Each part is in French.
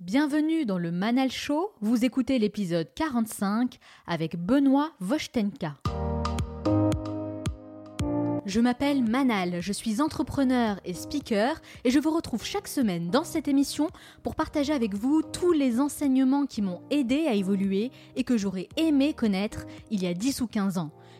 Bienvenue dans le Manal Show, vous écoutez l'épisode 45 avec Benoît Voshtenka. Je m'appelle Manal, je suis entrepreneur et speaker et je vous retrouve chaque semaine dans cette émission pour partager avec vous tous les enseignements qui m'ont aidé à évoluer et que j'aurais aimé connaître il y a 10 ou 15 ans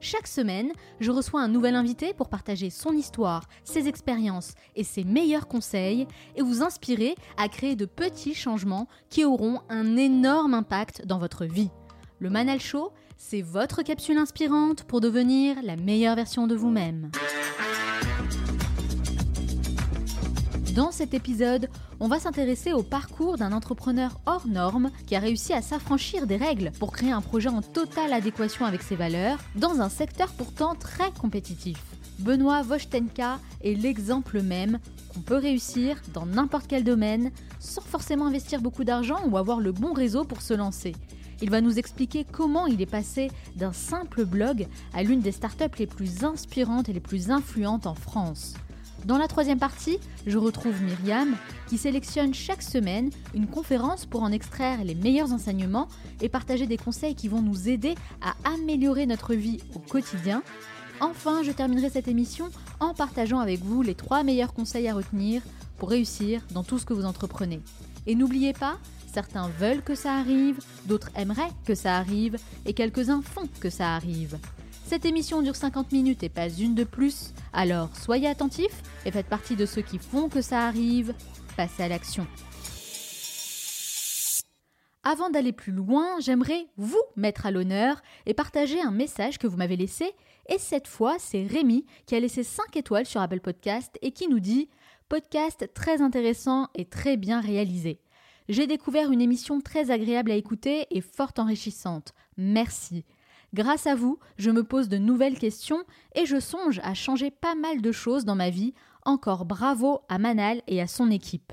chaque semaine, je reçois un nouvel invité pour partager son histoire, ses expériences et ses meilleurs conseils et vous inspirer à créer de petits changements qui auront un énorme impact dans votre vie. Le Manal Show, c'est votre capsule inspirante pour devenir la meilleure version de vous-même. Dans cet épisode, on va s'intéresser au parcours d'un entrepreneur hors norme qui a réussi à s'affranchir des règles pour créer un projet en totale adéquation avec ses valeurs dans un secteur pourtant très compétitif. Benoît Voshtenka est l'exemple même qu'on peut réussir dans n'importe quel domaine sans forcément investir beaucoup d'argent ou avoir le bon réseau pour se lancer. Il va nous expliquer comment il est passé d'un simple blog à l'une des startups les plus inspirantes et les plus influentes en France. Dans la troisième partie, je retrouve Myriam qui sélectionne chaque semaine une conférence pour en extraire les meilleurs enseignements et partager des conseils qui vont nous aider à améliorer notre vie au quotidien. Enfin, je terminerai cette émission en partageant avec vous les trois meilleurs conseils à retenir pour réussir dans tout ce que vous entreprenez. Et n'oubliez pas, certains veulent que ça arrive, d'autres aimeraient que ça arrive, et quelques-uns font que ça arrive. Cette émission dure 50 minutes et pas une de plus, alors soyez attentifs et faites partie de ceux qui font que ça arrive. Passez à l'action. Avant d'aller plus loin, j'aimerais vous mettre à l'honneur et partager un message que vous m'avez laissé. Et cette fois, c'est Rémi qui a laissé 5 étoiles sur Apple Podcast et qui nous dit Podcast très intéressant et très bien réalisé. J'ai découvert une émission très agréable à écouter et fort enrichissante. Merci. Grâce à vous, je me pose de nouvelles questions et je songe à changer pas mal de choses dans ma vie. Encore bravo à Manal et à son équipe.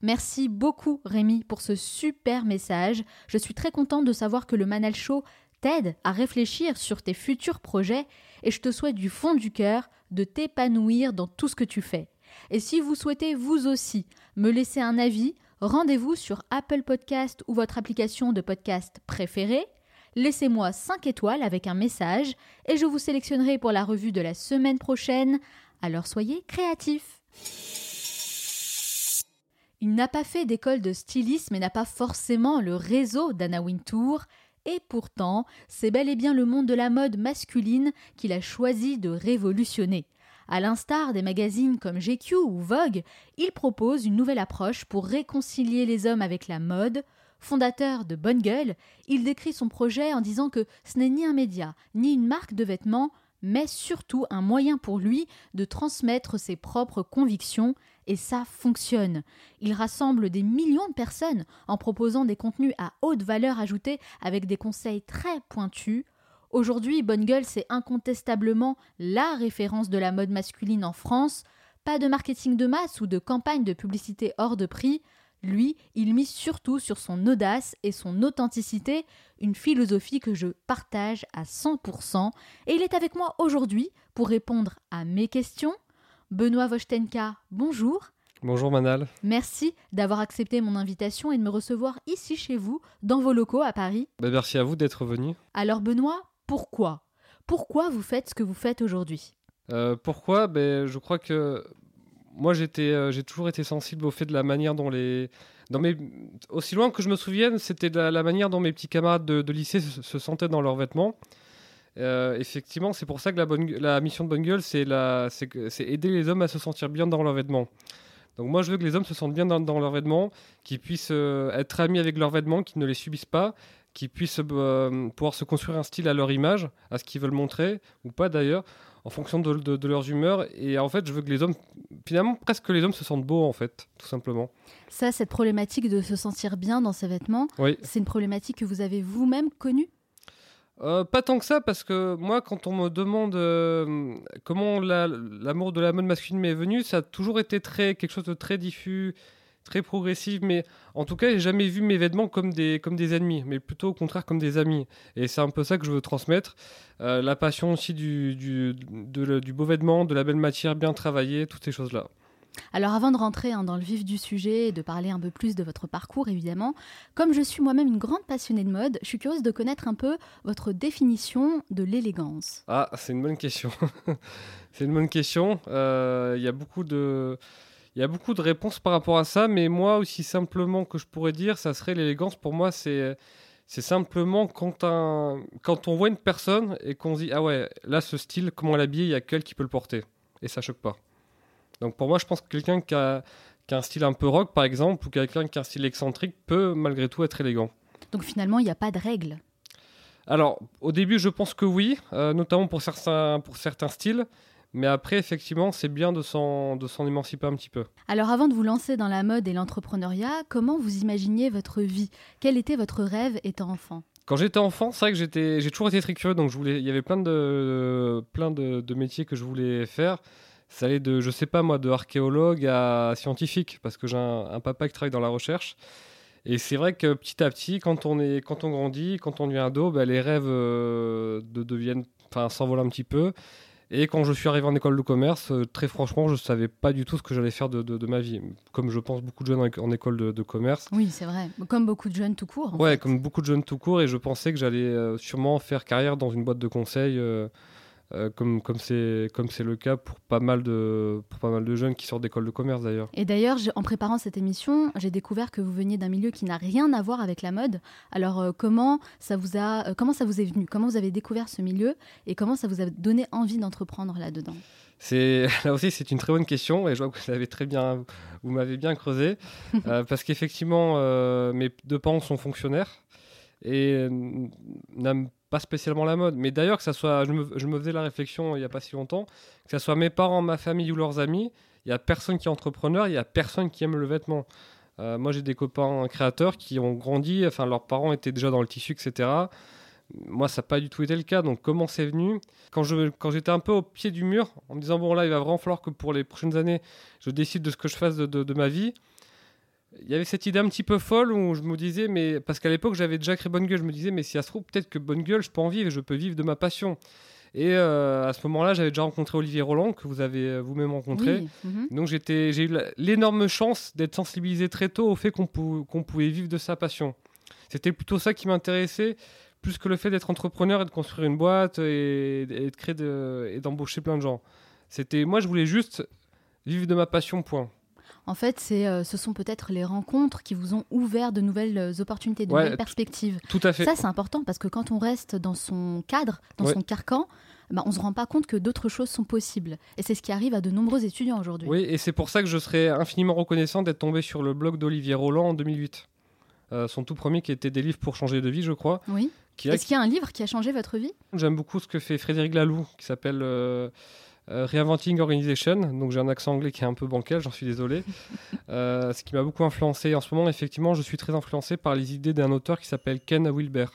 Merci beaucoup Rémi pour ce super message. Je suis très contente de savoir que le Manal Show t'aide à réfléchir sur tes futurs projets et je te souhaite du fond du cœur de t'épanouir dans tout ce que tu fais. Et si vous souhaitez vous aussi me laisser un avis, rendez-vous sur Apple Podcast ou votre application de podcast préférée laissez-moi 5 étoiles avec un message et je vous sélectionnerai pour la revue de la semaine prochaine. Alors soyez créatifs. Il n'a pas fait d'école de stylisme et n'a pas forcément le réseau d'Anna Wintour. Et pourtant, c'est bel et bien le monde de la mode masculine qu'il a choisi de révolutionner. À l'instar des magazines comme GQ ou Vogue, il propose une nouvelle approche pour réconcilier les hommes avec la mode, Fondateur de Bonne Gueule, il décrit son projet en disant que ce n'est ni un média, ni une marque de vêtements, mais surtout un moyen pour lui de transmettre ses propres convictions, et ça fonctionne. Il rassemble des millions de personnes en proposant des contenus à haute valeur ajoutée avec des conseils très pointus. Aujourd'hui, Bonne Gueule, c'est incontestablement la référence de la mode masculine en France. Pas de marketing de masse ou de campagne de publicité hors de prix. Lui, il mise surtout sur son audace et son authenticité, une philosophie que je partage à 100%, et il est avec moi aujourd'hui pour répondre à mes questions. Benoît Voshtenka, bonjour. Bonjour Manal. Merci d'avoir accepté mon invitation et de me recevoir ici chez vous, dans vos locaux à Paris. Ben, merci à vous d'être venu. Alors Benoît, pourquoi? Pourquoi vous faites ce que vous faites aujourd'hui? Euh, Pourquoi? Ben, Je crois que moi, euh, j'ai toujours été sensible au fait de la manière dont les, dans mes, aussi loin que je me souvienne, c'était la, la, manière dont mes petits camarades de, lycée se, sentaient dans leurs vêtements. Euh, effectivement, c'est pour ça que la, mission de Bonne Gueule, c'est, aider les hommes à se sentir bien dans leurs vêtements. Donc moi, je veux que les hommes se sentent bien dans, leurs vêtements, qu'ils puissent euh, être amis avec leurs vêtements, qu'ils ne les subissent pas, qu'ils puissent pouvoir se construire un style à leur image, à ce qu'ils veulent montrer, ou pas d'ailleurs en fonction de, leurs humeurs. Et en fait, je veux que les hommes, finalement, presque que les hommes se sentent beaux, en fait, tout simplement. Ça, cette problématique de se sentir bien dans ses vêtements, oui. c'est une problématique que vous avez vous-même connue? Euh, pas tant que ça, parce que moi, quand on me demande euh, comment la- l'amour de la mode masculine m'est venu, ça a toujours été très, quelque chose de très diffus, très progressif. Mais en tout cas, j'ai jamais vu mes vêtements comme des, comme des ennemis, mais plutôt au contraire comme des amis. Et c'est un peu ça que je veux transmettre. Euh, la passion aussi du, du, de- du beau vêtement, de la belle matière bien travaillée, toutes ces choses-là. Alors avant de rentrer hein, dans le vif du sujet et de parler un peu plus de votre parcours évidemment, comme je suis moi-même une grande passionnée de mode, je suis curieuse de connaître un peu votre définition de l'élégance. Ah, c'est une bonne question. c'est une bonne question. Euh, Il y a beaucoup de... Il y a beaucoup de réponses par rapport à ça, mais moi aussi simplement que je pourrais dire, ça serait l'élégance. Pour moi, c'est c'est simplement quand, un... quand on voit une personne et qu'on se dit ah ouais, là ce style, comment l'habiller, il y a qu'elle qui peut le porter et ça choque pas. Donc pour moi, je pense que quelqu'un qui a... qui a un style un peu rock par exemple ou quelqu'un qui a un style excentrique peut malgré tout être élégant. Donc finalement, il n'y a pas de règle. Alors, au début, je pense que oui, euh, notamment pour certains, pour certains styles. Mais après, effectivement, c'est bien de s'en, de s'en émanciper un petit peu. Alors avant de vous lancer dans la mode et l'entrepreneuriat, comment vous imaginiez votre vie? Quel était votre rêve étant enfant? Quand j'étais enfant, c'est vrai que j'étais, j'ai toujours été très curieux, donc je voulais, il y avait plein de, plein de, de métiers que je voulais faire. Ça allait de, je sais pas moi, de archéologue à scientifique, parce que j'ai un, un papa qui travaille dans la recherche. Et c'est vrai que petit à petit, quand on, est, quand on grandit, quand on devient ado, bah, les rêves euh, de, deviennent, enfin, s'envolent un petit peu. Et quand je suis arrivé en école de commerce, euh, très franchement, je ne savais pas du tout ce que j'allais faire de, de- de ma vie. Comme je pense beaucoup de jeunes en, éco- en école de, de commerce. Oui, c'est vrai. Comme beaucoup de jeunes tout court. en Ouais, fait. comme beaucoup de jeunes tout court, et je pensais que j'allais euh, sûrement faire carrière dans une boîte de conseil, euh, comme comme c'est comme c'est le cas pour pas mal de pour pas mal de jeunes qui sortent d'école de commerce d'ailleurs. Et d'ailleurs, en préparant cette émission, j'ai découvert que vous veniez d'un milieu qui n'a rien à voir avec la mode. Alors euh, comment ça vous a, euh, comment ça vous est venu? Comment vous avez découvert ce milieu? Et comment ça vous a donné envie d'entreprendre là-dedans? C'est là aussi c'est une très bonne question et je vois que vous l'avez très bien vous m'avez bien creusé parce qu'effectivement mes deux parents sont fonctionnaires et n'aiment pas spécialement la mode. Mais d'ailleurs que ça soit je me, faisais la réflexion il y a pas si longtemps que ça soit mes parents, ma famille ou leurs amis, il y a personne qui est entrepreneur, il y a personne qui aime le vêtement. Euh, moi j'ai des copains créateurs qui ont grandi, enfin leurs parents étaient déjà dans le tissu etc. Moi, ça n'a pas du tout été le cas. Donc, comment c'est venu? Quand je quand j'étais un peu au pied du mur, en me disant bon là, il va vraiment falloir que pour les prochaines années, je décide de ce que je fasse de ma vie. Il y avait cette idée un petit peu folle où je me disais mais parce qu'à l'époque j'avais déjà créé Bonne Gueule, je me disais mais si ça se trouve peut-être que Bonne Gueule, je peux en vivre, et je peux vivre de ma passion. Et euh, à ce moment-là, j'avais déjà rencontré Olivier Roland que vous avez euh, vous-même rencontré. Oui. mhm. Donc j'étais, j'ai eu l'énorme chance d'être sensibilisé très tôt au fait qu'on pou- pouvait vivre de sa passion. C'était plutôt ça qui m'intéressait, plus que le fait d'être entrepreneur et de construire une boîte et, et de créer de- et d'embaucher plein de gens. C'était, moi, je voulais juste vivre de ma passion, point. En fait, c'est, euh, ce sont peut-être les rencontres qui vous ont ouvert de nouvelles euh, opportunités, de Ouais, nouvelles perspectives. Tout à fait. Ça, c'est important parce que quand on reste dans son cadre, dans Ouais. son carcan, bah, on ne se rend pas compte que d'autres choses sont possibles. Et c'est ce qui arrive à de nombreux étudiants aujourd'hui. Oui, et c'est pour ça que je serais infiniment reconnaissant d'être tombé sur le blog d'Olivier Roland en 2008. Euh, son tout premier qui était des livres pour changer de vie, je crois. Oui. Qui a- Est-ce qu'il y a un livre qui a changé votre vie? J'aime beaucoup ce que fait Frédéric Laloux, qui s'appelle euh, euh, Reinventing Organization. Donc j'ai un accent anglais qui est un peu bancal, j'en suis désolé. Euh, ce qui m'a beaucoup influencé. En ce moment, effectivement, je suis très influencé par les idées d'un auteur qui s'appelle Ken Wilber.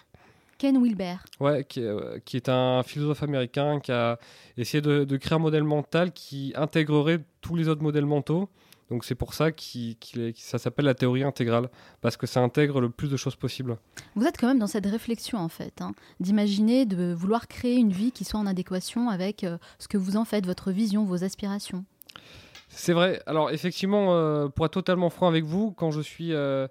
Ken Wilber. Ouais, qui, est, euh, qui est un philosophe américain qui a essayé de, de créer un modèle mental qui intégrerait tous les autres modèles mentaux. Donc c'est pour ça que ça s'appelle la théorie intégrale, parce que ça intègre le plus de choses possible. Vous êtes quand même dans cette réflexion, en fait, hein, d'imaginer, de vouloir créer une vie qui soit en adéquation avec euh, ce que vous en faites, votre vision, vos aspirations. C'est vrai. Alors effectivement, euh, pour être totalement franc avec vous, quand je suis... euh,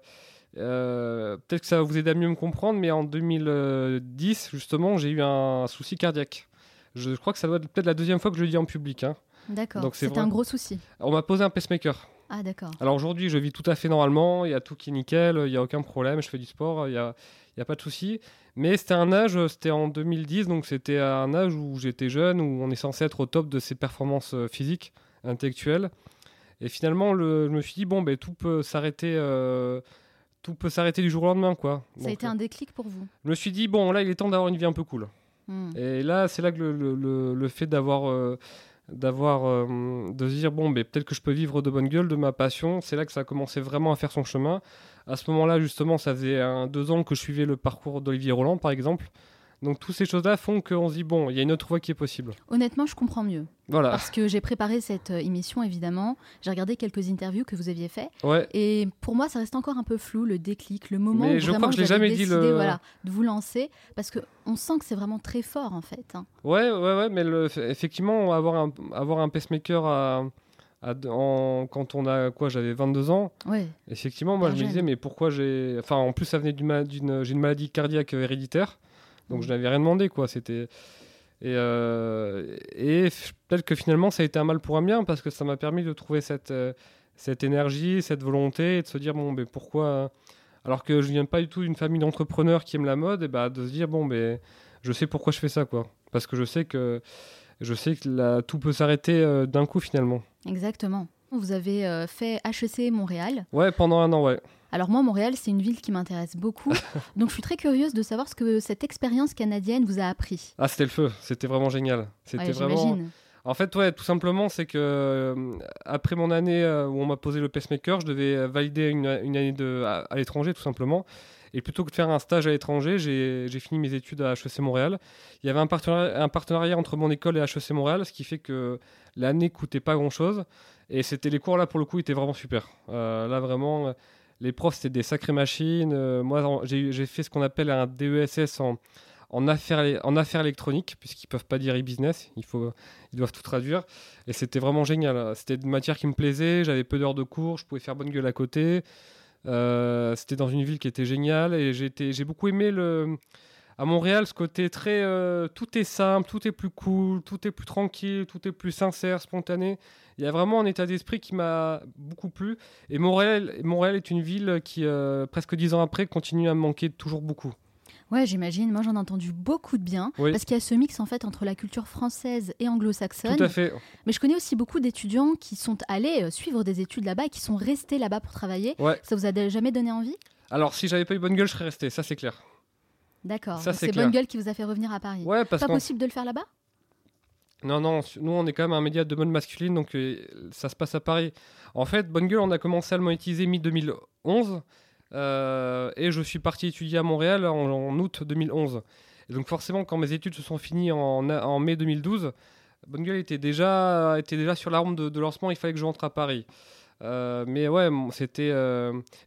Peut-être que ça va vous aider à mieux me comprendre, mais en 2010, justement, j'ai eu un souci cardiaque. Je crois que ça doit être peut-être la deuxième fois que je le dis en public. hein. D'accord. Donc c'est un gros souci. On m'a posé un pacemaker. Ah, d'accord. Alors aujourd'hui, je vis tout à fait normalement, il y a tout qui est nickel, il n'y a aucun problème, je fais du sport, il n'y a, il y a pas de souci. Mais c'était un âge, c'était en 2010, donc c'était un âge où j'étais jeune, où on est censé être au top de ses performances euh, physiques, intellectuelles. Et finalement, le- je me suis dit, bon, ben, tout peut s'arrêter. euh, tout peut s'arrêter du jour au lendemain, quoi. Ça a été un déclic pour vous? Je me suis dit, bon, là, il est temps d'avoir une vie un peu cool. Hmm. Et là, c'est là que le, le- le- le fait d'avoir, euh, d'avoir, euh, de se dire bon, ben, peut-être que je peux vivre de bonne gueule de ma passion, c'est là que ça a commencé vraiment à faire son chemin. À ce moment-là, justement, ça faisait deux ans que je suivais le parcours d'Olivier Roland, par exemple. Donc toutes ces choses-là font qu'on se dit bon, il y a une autre voie qui est possible. Honnêtement, je comprends mieux. Voilà. Parce que j'ai préparé cette euh, émission, évidemment. J'ai regardé quelques interviews que vous aviez fait. Ouais. Et pour moi, ça reste encore un peu flou, le déclic, le moment Mais où je vraiment crois que je l'ai vous avez jamais dit, décidé, le- voilà, de vous lancer. Parce qu'on sent que c'est vraiment très fort, en fait. hein. Ouais, ouais, ouais, mais le- effectivement, avoir un, avoir un pacemaker à, à- en- quand on a quoi, j'avais 22 ans. Ouais. Effectivement, moi je me disais, mais pourquoi j'ai. Enfin, en plus, ça venait d'une j'ai une maladie cardiaque héréditaire, donc je n'avais rien demandé, quoi. C'était. Et, euh, et peut-être que finalement, ça a été un mal pour un bien, parce que ça m'a permis de trouver cette, euh, cette énergie, cette volonté, et de se dire, bon, mais pourquoi. Alors que je viens pas du tout d'une famille d'entrepreneurs qui aiment la mode, et bah, de se dire, bon, mais je sais pourquoi je fais ça, quoi. Parce que je sais que. Je sais que là, tout peut s'arrêter euh, d'un coup finalement. Exactement. Vous avez euh, fait HEC Montréal. Ouais, pendant un an, ouais. Alors moi, Montréal, c'est une ville qui m'intéresse beaucoup. donc je suis très curieuse de savoir ce que cette expérience canadienne vous a appris. Ah, c'était le feu, c'était vraiment génial. C'était Ouais, vraiment. En fait, ouais, tout simplement, c'est que euh, après mon année euh, où on m'a posé le pacemaker, je devais euh, valider une, une année de, à, à l'étranger, tout simplement. Et plutôt que de faire un stage à l'étranger, j'ai fini mes études à HEC Montréal. Il y avait un partenariat, un partenariat entre mon école et HEC Montréal, ce qui fait que l'année coûtait pas grand-chose. Et c'était les cours là, pour le coup, étaient vraiment super. Euh, là, vraiment, les profs, c'était des sacrées machines. Euh, moi, j'ai fait ce qu'on appelle un DESS en, en, affaires, électroniques, puisqu'ils peuvent pas dire e-business. Ils doivent tout traduire. Et c'était vraiment génial. C'était une matière qui me plaisait. J'avais peu d'heures de cours. Je pouvais faire bonne gueule à côté. Euh, c'était dans une ville qui était géniale. Et j'ai beaucoup aimé le. À Montréal, ce côté très. euh, tout est simple, tout est plus cool, tout est plus tranquille, tout est plus sincère, spontané. Il y a vraiment un état d'esprit qui m'a beaucoup plu. Et Montréal, Montréal est une ville qui, euh, presque dix ans après, continue à me manquer toujours beaucoup. Ouais, j'imagine. Moi, j'en ai entendu beaucoup de bien. Oui. Parce qu'il y a ce mix, en fait, entre la culture française et anglo-saxonne. Tout à fait. Mais je connais aussi beaucoup d'étudiants qui sont allés euh, suivre des études là-bas et qui sont restés là-bas pour travailler. Ouais. Ça vous a jamais donné envie? Alors, si j'avais pas eu bonne gueule, je serais resté, ça c'est clair. D'accord. C'est. Bonne Gueule qui vous a fait revenir à Paris. Ouais, parce Pas possible de le faire là-bas? Non, non, nous on est quand même un média de mode masculine, donc euh, ça se passe à Paris. En fait, Bonne Gueule, on a commencé à le monétiser mi-2011, euh, et je suis parti étudier à Montréal en, en août 2011. Et donc forcément, quand mes études se sont finies en, en mai 2012, Bonne Gueule était déjà, était déjà sur l'arme de, de lancement, il fallait que je rentre à Paris. Euh, mais ouais, c'était...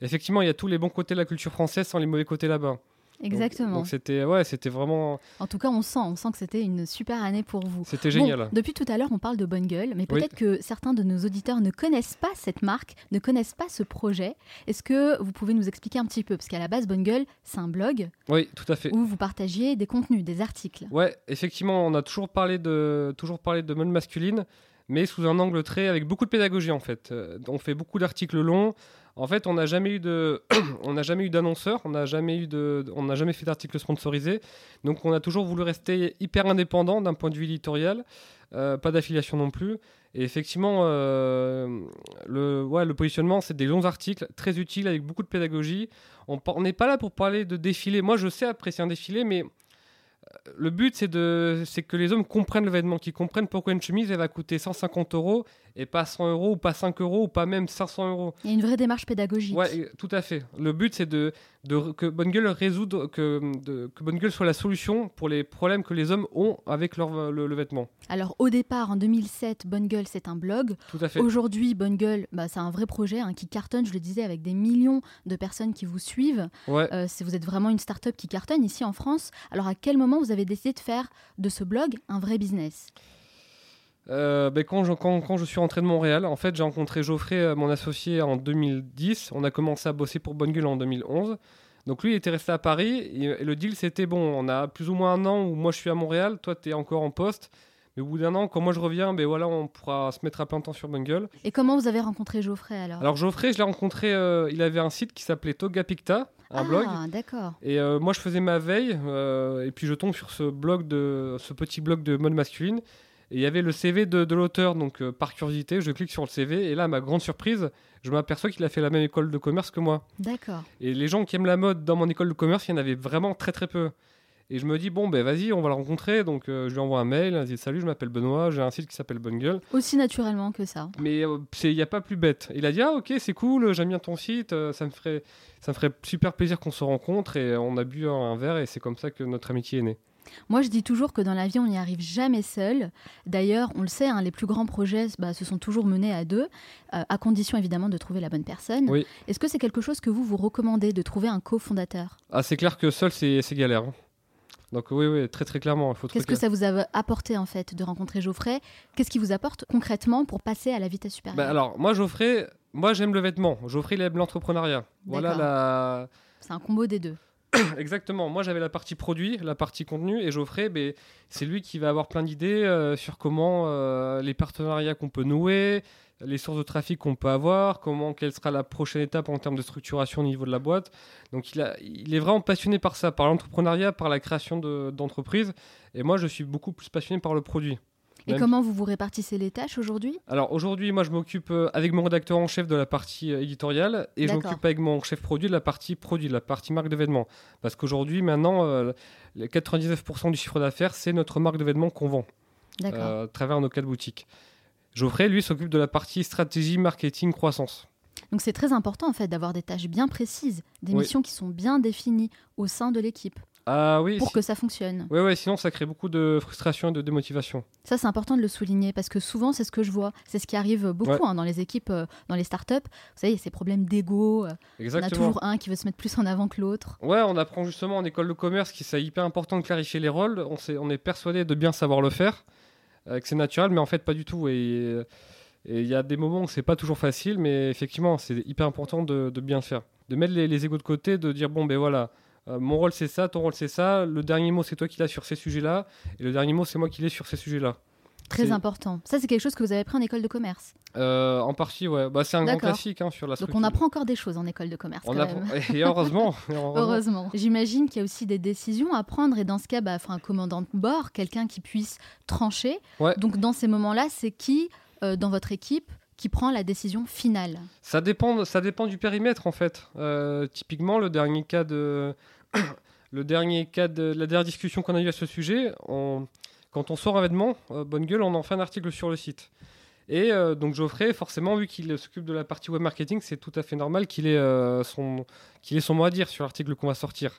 effectivement, il y a tous les bons côtés de la culture française sans les mauvais côtés là-bas. Exactement. Donc c'était ouais, c'était vraiment... En tout cas, on sent, on sent que c'était une super année pour vous. C'était Bon, génial. depuis tout à l'heure, on parle de Bonne Gueule, mais Oui. peut-être que certains de nos auditeurs ne connaissent pas cette marque, ne connaissent pas ce projet. Est-ce que vous pouvez nous expliquer un petit peu? Parce qu'à la base, Bonne Gueule, c'est un blog Oui, tout à fait. où vous partagiez des contenus, des articles. Ouais, effectivement, on a toujours parlé de, toujours parlé de mode masculine, mais sous un angle très avec beaucoup de pédagogie en fait. Euh, on fait beaucoup d'articles longs. En fait, on n'a jamais eu de, on n'a jamais eu d'annonceur, on n'a jamais eu de, on n'a jamais fait d'articles sponsorisés. Donc, on a toujours voulu rester hyper indépendant d'un point de vue éditorial, euh, pas d'affiliation non plus. Et effectivement, euh, le, ouais, le positionnement, c'est des longs articles très utiles avec beaucoup de pédagogie. On n'est pas là pour parler de défilé. Moi, je sais apprécier un défilé, mais le but, c'est de, c'est que les hommes comprennent le vêtement, qu'ils comprennent pourquoi une chemise, elle va coûter 150 euros et pas 100 euros ou pas 5 euros ou pas même 500 euros. Il y a une vraie démarche pédagogique. Ouais, tout à fait. Le but, c'est de, de- que Bonne Gueule résoudre, que, de- que Bonne Gueule soit la solution pour les problèmes que les hommes ont avec leur, le, le vêtement. Alors au départ, en 2007, Bonne Gueule, c'est un blog. Tout à fait. Aujourd'hui, Bonne Gueule, bah, c'est un vrai projet hein, qui cartonne, je le disais, avec des millions de personnes qui vous suivent. Ouais. Euh, vous êtes vraiment une start-up qui cartonne ici en France. Alors à quel moment vous avez décidé de faire de ce blog un vrai business? Euh, ben, quand, je, quand, quand je suis rentré de Montréal, en fait, j'ai rencontré Geoffrey, euh, mon associé, en 2010. On a commencé à bosser pour Bonne Gueule en 2011. Donc lui, il était resté à Paris. Et, et le deal, c'était bon, on a plus ou moins un an où moi je suis à Montréal, toi tu es encore en poste. Mais au bout d'un an, quand moi je reviens, ben voilà, on pourra se mettre à plein temps sur Bonne Gueule. Et comment vous avez rencontré Geoffrey alors? Alors Geoffrey, je l'ai rencontré, euh, il avait un site qui s'appelait Toga Picta, un ah, blog. d'accord. Et euh, moi, je faisais ma veille, euh, et puis je tombe sur ce blog de, ce petit blog de mode masculine. Et il y avait le CV de, de l'auteur, donc euh, par curiosité, je clique sur le CV, et là, à ma grande surprise, je m'aperçois qu'il a fait la même école de commerce que moi. D'accord. Et les gens qui aiment la mode dans mon école de commerce, il y en avait vraiment très très peu. Et je me dis, bon, ben vas-y, on va le rencontrer. Donc euh, je lui envoie un mail, je dis, salut, je m'appelle Benoît, j'ai un site qui s'appelle Bonne Gueule. Aussi naturellement que ça. Mais euh, c'est- il n'y a pas plus bête. Il a dit, ah ok, c'est cool, j'aime bien ton site, euh, ça me ferait, ça me ferait super plaisir qu'on se rencontre. Et on a bu un, un verre, et c'est comme ça que notre amitié est née. Moi, je dis toujours que dans la vie, on n'y arrive jamais seul. D'ailleurs, on le sait, hein, les plus grands projets bah, se sont toujours menés à deux, euh, à condition évidemment de trouver la bonne personne. Oui. Est-ce que c'est quelque chose que vous vous recommandez de trouver un cofondateur? Ah, c'est clair que seul, c'est galère. hein. Donc oui, oui, très très clairement, il faut Qu'est-ce que ça vous a apporté en fait de rencontrer Geoffrey? Qu'est-ce qui vous apporte concrètement pour passer à la vitesse supérieure? Bah, alors, moi, Geoffrey, moi j'aime le vêtement. Geoffrey, il aime l'entrepreneuriat. Voilà la... C'est un combo des deux. Exactement. Moi, j'avais la partie produit, la partie contenu, et Geoffrey, ben, c'est lui qui va avoir plein d'idées euh, sur comment euh, les partenariats qu'on peut nouer, les sources de trafic qu'on peut avoir, comment quelle sera la prochaine étape en termes de structuration au niveau de la boîte. Donc, il, est vraiment passionné par ça, par l'entrepreneuriat, par la création de- d'entreprises. Et moi, je suis beaucoup plus passionné par le produit. Et Même- comment vous vous répartissez les tâches aujourd'hui? Alors aujourd'hui, moi, je m'occupe euh, avec mon rédacteur en chef de la partie euh, éditoriale et je m'occupe avec mon chef produit de la partie produit, de la partie marque de vêtements. Parce qu'aujourd'hui, maintenant, euh, les 99% du chiffre d'affaires, c'est notre marque de vêtements qu'on vend euh, à travers nos quatre boutiques. Geoffrey, lui, s'occupe de la partie stratégie, marketing, croissance. Donc c'est très important en fait d'avoir des tâches bien précises, des Oui. missions qui sont bien définies au sein de l'équipe Ah oui, pour si- que ça fonctionne. ouais, ouais, sinon ça crée beaucoup de frustration et de démotivation. Ça, c'est important de le souligner parce que souvent, c'est ce que je vois. C'est ce qui arrive beaucoup Ouais. hein, dans les équipes, euh, dans les startups. Vous savez, il y a ces problèmes d'ego. euh, On a toujours un qui veut se mettre plus en avant que l'autre. Ouais, on apprend justement en école de commerce qu'il c'est hyper important de clarifier les rôles. On, sait- on est persuadé de bien savoir le faire, euh, que c'est naturel, mais en fait pas du tout. Et et il y a des moments où c'est pas toujours facile, mais effectivement, c'est hyper important de, de bien le faire. De mettre les, les égos de côté, de dire bon, ben voilà, euh, mon rôle c'est ça, ton rôle c'est ça, le dernier mot c'est toi qui l'as sur ces sujets-là, et le dernier mot c'est moi qui l'ai sur ces sujets-là. Très important. Ça, c'est quelque chose que vous avez appris en école de commerce. Euh, en partie, ouais. Bah, c'est un grand classique hein, sur la Donc, structure. on apprend encore des choses en école de commerce. On quand apprend- même. Et heureusement. et heureusement. Heureusement. J'imagine qu'il y a aussi des décisions à prendre et dans ce cas, bah, faut un commandant de bord, quelqu'un qui puisse trancher. Ouais. Donc dans ces moments-là, c'est qui euh, dans votre équipe prend la décision finale Ça dépend, ça dépend du périmètre en fait. Euh, typiquement, le dernier cas de, le dernier cas de la dernière discussion qu'on a eue à ce sujet, on- quand on sort un vêtement, euh, bonne gueule, on en fait un article sur le site. Et euh, donc Geoffrey, forcément, vu qu'il s'occupe de la partie web marketing, c'est tout à fait normal qu'il ait, son, qu'il ait son mot à dire sur l'article qu'on va sortir.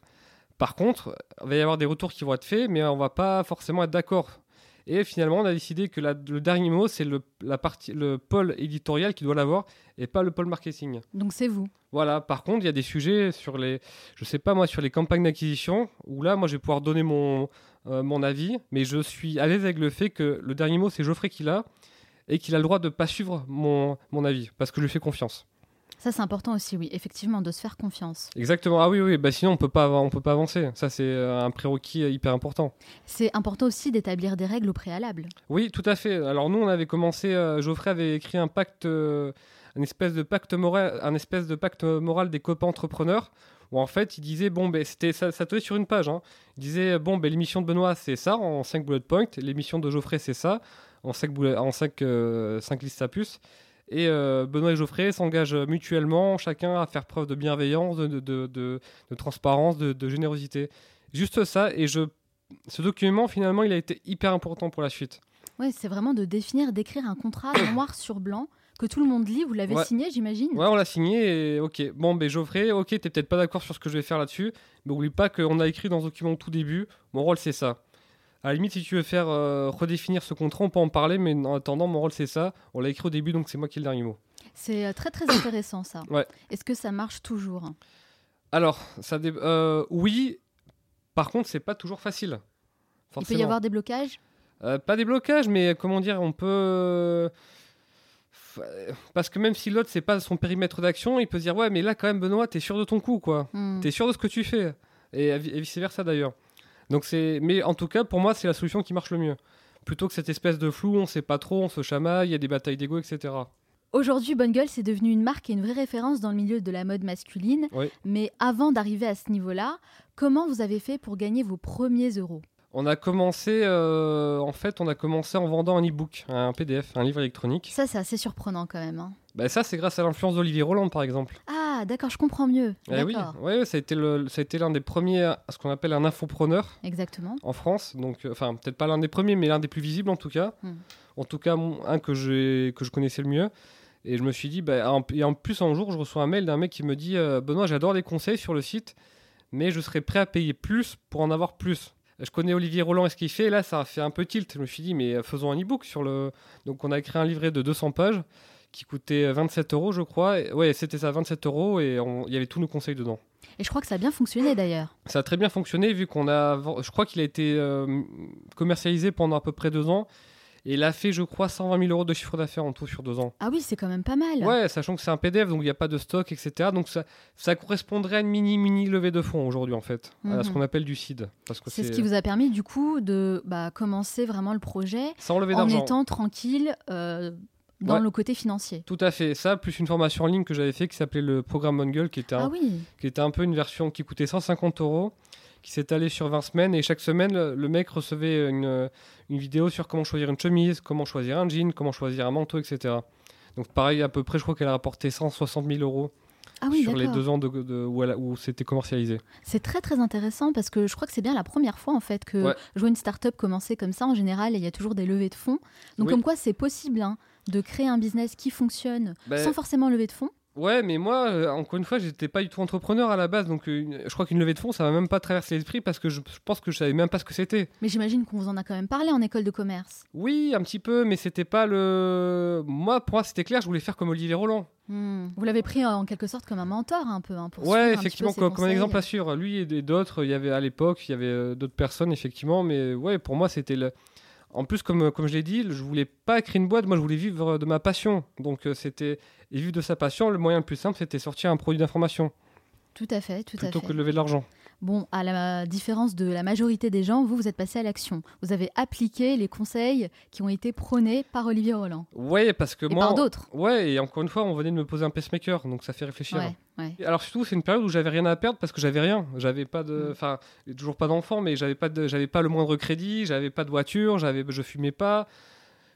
Par contre, il va y avoir des retours qui vont être faits, mais on va pas forcément être d'accord. Et finalement, on a décidé que la- le dernier mot, c'est le, la partie, le pôle éditorial qui doit l'avoir, et pas le pôle marketing. Donc c'est vous. Voilà, par contre, il y a des sujets sur les, je sais pas moi, sur les campagnes d'acquisition, où là, moi, je vais pouvoir donner mon, euh, mon avis, mais je suis à l'aise avec le fait que le dernier mot, c'est Geoffrey qui l'a, et qu'il a le droit de pas suivre mon, mon avis, parce que je lui fais confiance. Ça, c'est important aussi, oui, effectivement, de se faire confiance. Exactement, ah oui, oui, bah sinon, on peut pas, on peut pas avancer. Ça, c'est euh, un prérequis euh, hyper important. C'est important aussi d'établir des règles au préalable. Oui, tout à fait. Alors nous, on avait commencé, euh, Geoffrey avait écrit un pacte, euh, un espèce de pacte moral, un espèce de pacte moral des copains entrepreneurs, où en fait, il disait bon, ben c'était ça, ça tenait sur une page. hein. Il disait bon, ben l'émission de Benoît c'est ça en 5 bullet points, l'émission de Geoffrey c'est ça en 5 en cinq, euh, cinq listes à puces. Et euh, Benoît et Geoffrey s'engagent mutuellement, chacun à faire preuve de bienveillance, de, de, de- transparence, de, de générosité. Juste ça, et je, ce document, finalement, il a été hyper important pour la suite. Oui, c'est vraiment de définir, d'écrire un contrat noir sur blanc que tout le monde lit. Vous l'avez Ouais. signé, j'imagine? Ouais, on l'a signé et ok. Bon, ben Geoffrey, ok, t'es peut-être pas d'accord sur ce que je vais faire là-dessus, mais oublie pas qu'on a écrit dans ce document au tout début, mon rôle c'est ça. À la limite, si tu veux faire euh, redéfinir ce contrat, on peut en parler, mais en attendant, mon rôle c'est ça. On l'a écrit au début, donc c'est moi qui ai le dernier mot. C'est euh, très très intéressant ça. Ouais. Est-ce que ça marche toujours? Alors, ça dé- euh, oui, par contre, c'est pas toujours facile. Il peut y avoir des blocages? Pas des blocages, mais comment dire, on peut. Parce que même si l'autre, c'est pas son périmètre d'action, il peut se dire Ouais, mais là, quand même, Benoît, t'es sûr de ton coup, quoi. Hmm. T'es sûr de ce que tu fais Et, et vice versa d'ailleurs. Donc c'est, mais en tout cas pour moi c'est la solution qui marche le mieux. Plutôt que cette espèce de flou, on sait pas trop, on se chamaille, il y a des batailles d'ego, etc. Aujourd'hui, Bonne Gueule, c'est devenu une marque et une vraie référence dans le milieu de la mode masculine. Oui. Mais avant d'arriver à ce niveau-là, comment vous avez fait pour gagner vos premiers euros? On a commencé, euh, en fait, on a commencé en vendant un e-book, un PDF, un livre électronique. Ça, c'est assez surprenant quand même. hein. Bah, ça c'est grâce à l'influence d'Olivier Roland par exemple. Ah, d'accord, je comprends mieux. Eh oui, ouais, ça a été le- ça a été l'un des premiers, ce qu'on appelle un infopreneur. Exactement. en France. Donc, euh, enfin, peut-être pas l'un des premiers, mais l'un des plus visibles en tout cas. Hmm. En tout cas, un que, j'ai- que je connaissais le mieux. Et je me suis dit, bah, en- et en plus, un jour, je reçois un mail d'un mec qui me dit euh, Benoît, j'adore les conseils sur le site, mais je serais prêt à payer plus pour en avoir plus. je connais Olivier Roland et ce qu'il fait. Et là, ça a fait un peu tilt. Je me suis dit, mais faisons un e-book sur le. Donc, on a écrit un livret de 200 pages qui coûtait 27 euros, je crois. Et, ouais, c'était ça, 27 euros, et il y avait tous nos conseils dedans. Et je crois que ça a bien fonctionné d'ailleurs. Ça a très bien fonctionné, vu qu'on a. Je crois qu'il a été euh, commercialisé pendant à peu près deux ans. Et il a fait, je crois, 120 000 euros de chiffre d'affaires en tout sur deux ans. Ah oui, c'est quand même pas mal. Ouais, sachant que c'est un PDF, donc il n'y a pas de stock, etc. Donc ça, ça correspondrait à une mini, mini levée de fonds aujourd'hui, en fait, à ce mhm. qu'on appelle du seed. C'est ce qui vous a permis, du coup, de bah, commencer vraiment le projet Sans lever en étant tranquille. Euh, dans le côté financier. Tout à fait. Ça, plus une formation en ligne que j'avais fait qui s'appelait le programme Mongol, qui était, ah oui. qui était un peu une version qui coûtait 150 euros qui s'étalait sur 20 semaines. Et chaque semaine, le, mec recevait une, une, vidéo sur comment choisir une chemise, comment choisir un jean, comment choisir un manteau, etc. Donc pareil, à peu près, je crois qu'elle a rapporté 160 000 euros. Ah oui, sur les deux ans de, où, où c'était commercialisé. C'est très très intéressant parce que je crois que c'est bien la première fois en fait que ouais. je vois une start-up commencer comme ça. En général, il y a toujours des levées de fonds. Donc comme quoi c'est possible hein, de créer un business qui fonctionne ben, sans forcément lever de fonds. Ouais, mais moi, euh, encore une fois, j'étais pas du tout entrepreneur à la base, donc euh, je crois qu'une levée de fonds, ça m'a même pas traversé l'esprit parce que je, pense que je savais même pas ce que c'était. Mais j'imagine qu'on vous en a quand même parlé en école de commerce. Oui, un petit peu, mais c'était pas le. Moi, pour moi, c'était clair, je voulais faire comme Olivier Roland. Hmm. Vous l'avez pris en quelque sorte comme un mentor, un peu. Hein, pour ouais, effectivement, comme, un exemple à suivre. Lui et d'autres, il y avait à l'époque, il y avait euh, d'autres personnes, effectivement, mais ouais, pour moi, c'était le en plus, comme, comme je l'ai dit, je voulais pas créer une boîte, moi je voulais vivre de ma passion. Donc euh, c'était et vivre de sa passion, le moyen le plus simple, c'était sortir un produit d'information. Tout à fait, tout à fait. Plutôt que de lever de l'argent. Bon, à la différence de la majorité des gens, vous, vous êtes passé à l'action. Vous avez appliqué les conseils qui ont été prônés par Olivier Roland. Ouais, parce que et moi. Par d'autres. Ouais, et encore une fois, on venait de me poser un pacemaker, donc ça fait réfléchir. Alors surtout, c'est une période où j'avais rien à perdre parce que j'avais rien. J'avais pas de, mm. enfin, toujours pas d'enfant, mais j'avais pas de, j'avais pas le moindre crédit, j'avais pas de voiture, j'avais, je fumais pas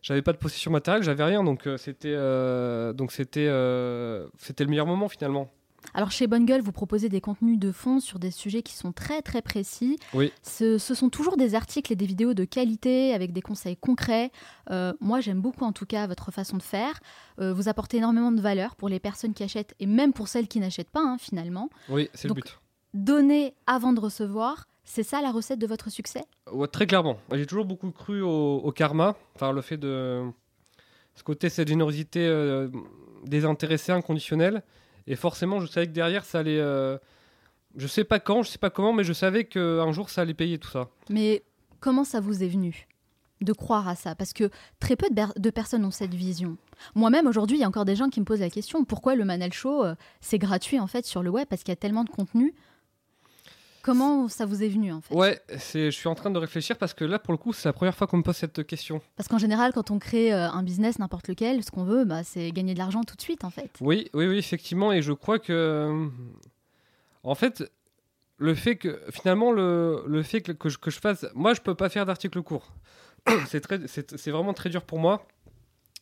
j'avais pas de possession matérielle, j'avais rien, donc euh, c'était euh, donc c'était euh, c'était le meilleur moment finalement. Alors chez Bonne Gueule, vous proposez des contenus de fond sur des sujets qui sont très très précis. Oui. Ce, sont toujours des articles et des vidéos de qualité avec des conseils concrets. Euh, moi j'aime beaucoup en tout cas votre façon de faire. Euh, vous apportez énormément de valeur pour les personnes qui achètent et même pour celles qui n'achètent pas hein, finalement. Oui, c'est le but. Donner avant de recevoir, c'est ça la recette de votre succès? Très clairement. J'ai toujours beaucoup cru au, karma, enfin le fait de ce côté, cette générosité euh, désintéressée, inconditionnelle. Et forcément, je savais que derrière, ça allait. Euh, je sais pas quand, je sais pas comment, mais je savais qu'un jour, ça allait payer tout ça. Mais comment ça vous est venu de croire à ça? Parce que très peu de, personnes ont cette vision. Moi-même, aujourd'hui, il y a encore des gens qui me posent la question pourquoi le Manel Show, euh, c'est gratuit en fait sur le web? Parce qu'il y a tellement de contenu. Comment ça vous est venu en fait? Ouais, je suis en train de réfléchir parce que là, pour le coup, c'est la première fois qu'on me pose cette question. Parce qu'en général, quand on crée euh, un business, n'importe lequel, ce qu'on veut, bah, c'est gagner de l'argent tout de suite en fait. Oui, oui, oui, effectivement. Et je crois que. En fait, le fait que. Finalement, le, le fait que, que, je, que, je, fasse. Moi, je peux pas faire d'articles courts. c'est vraiment très dur pour moi.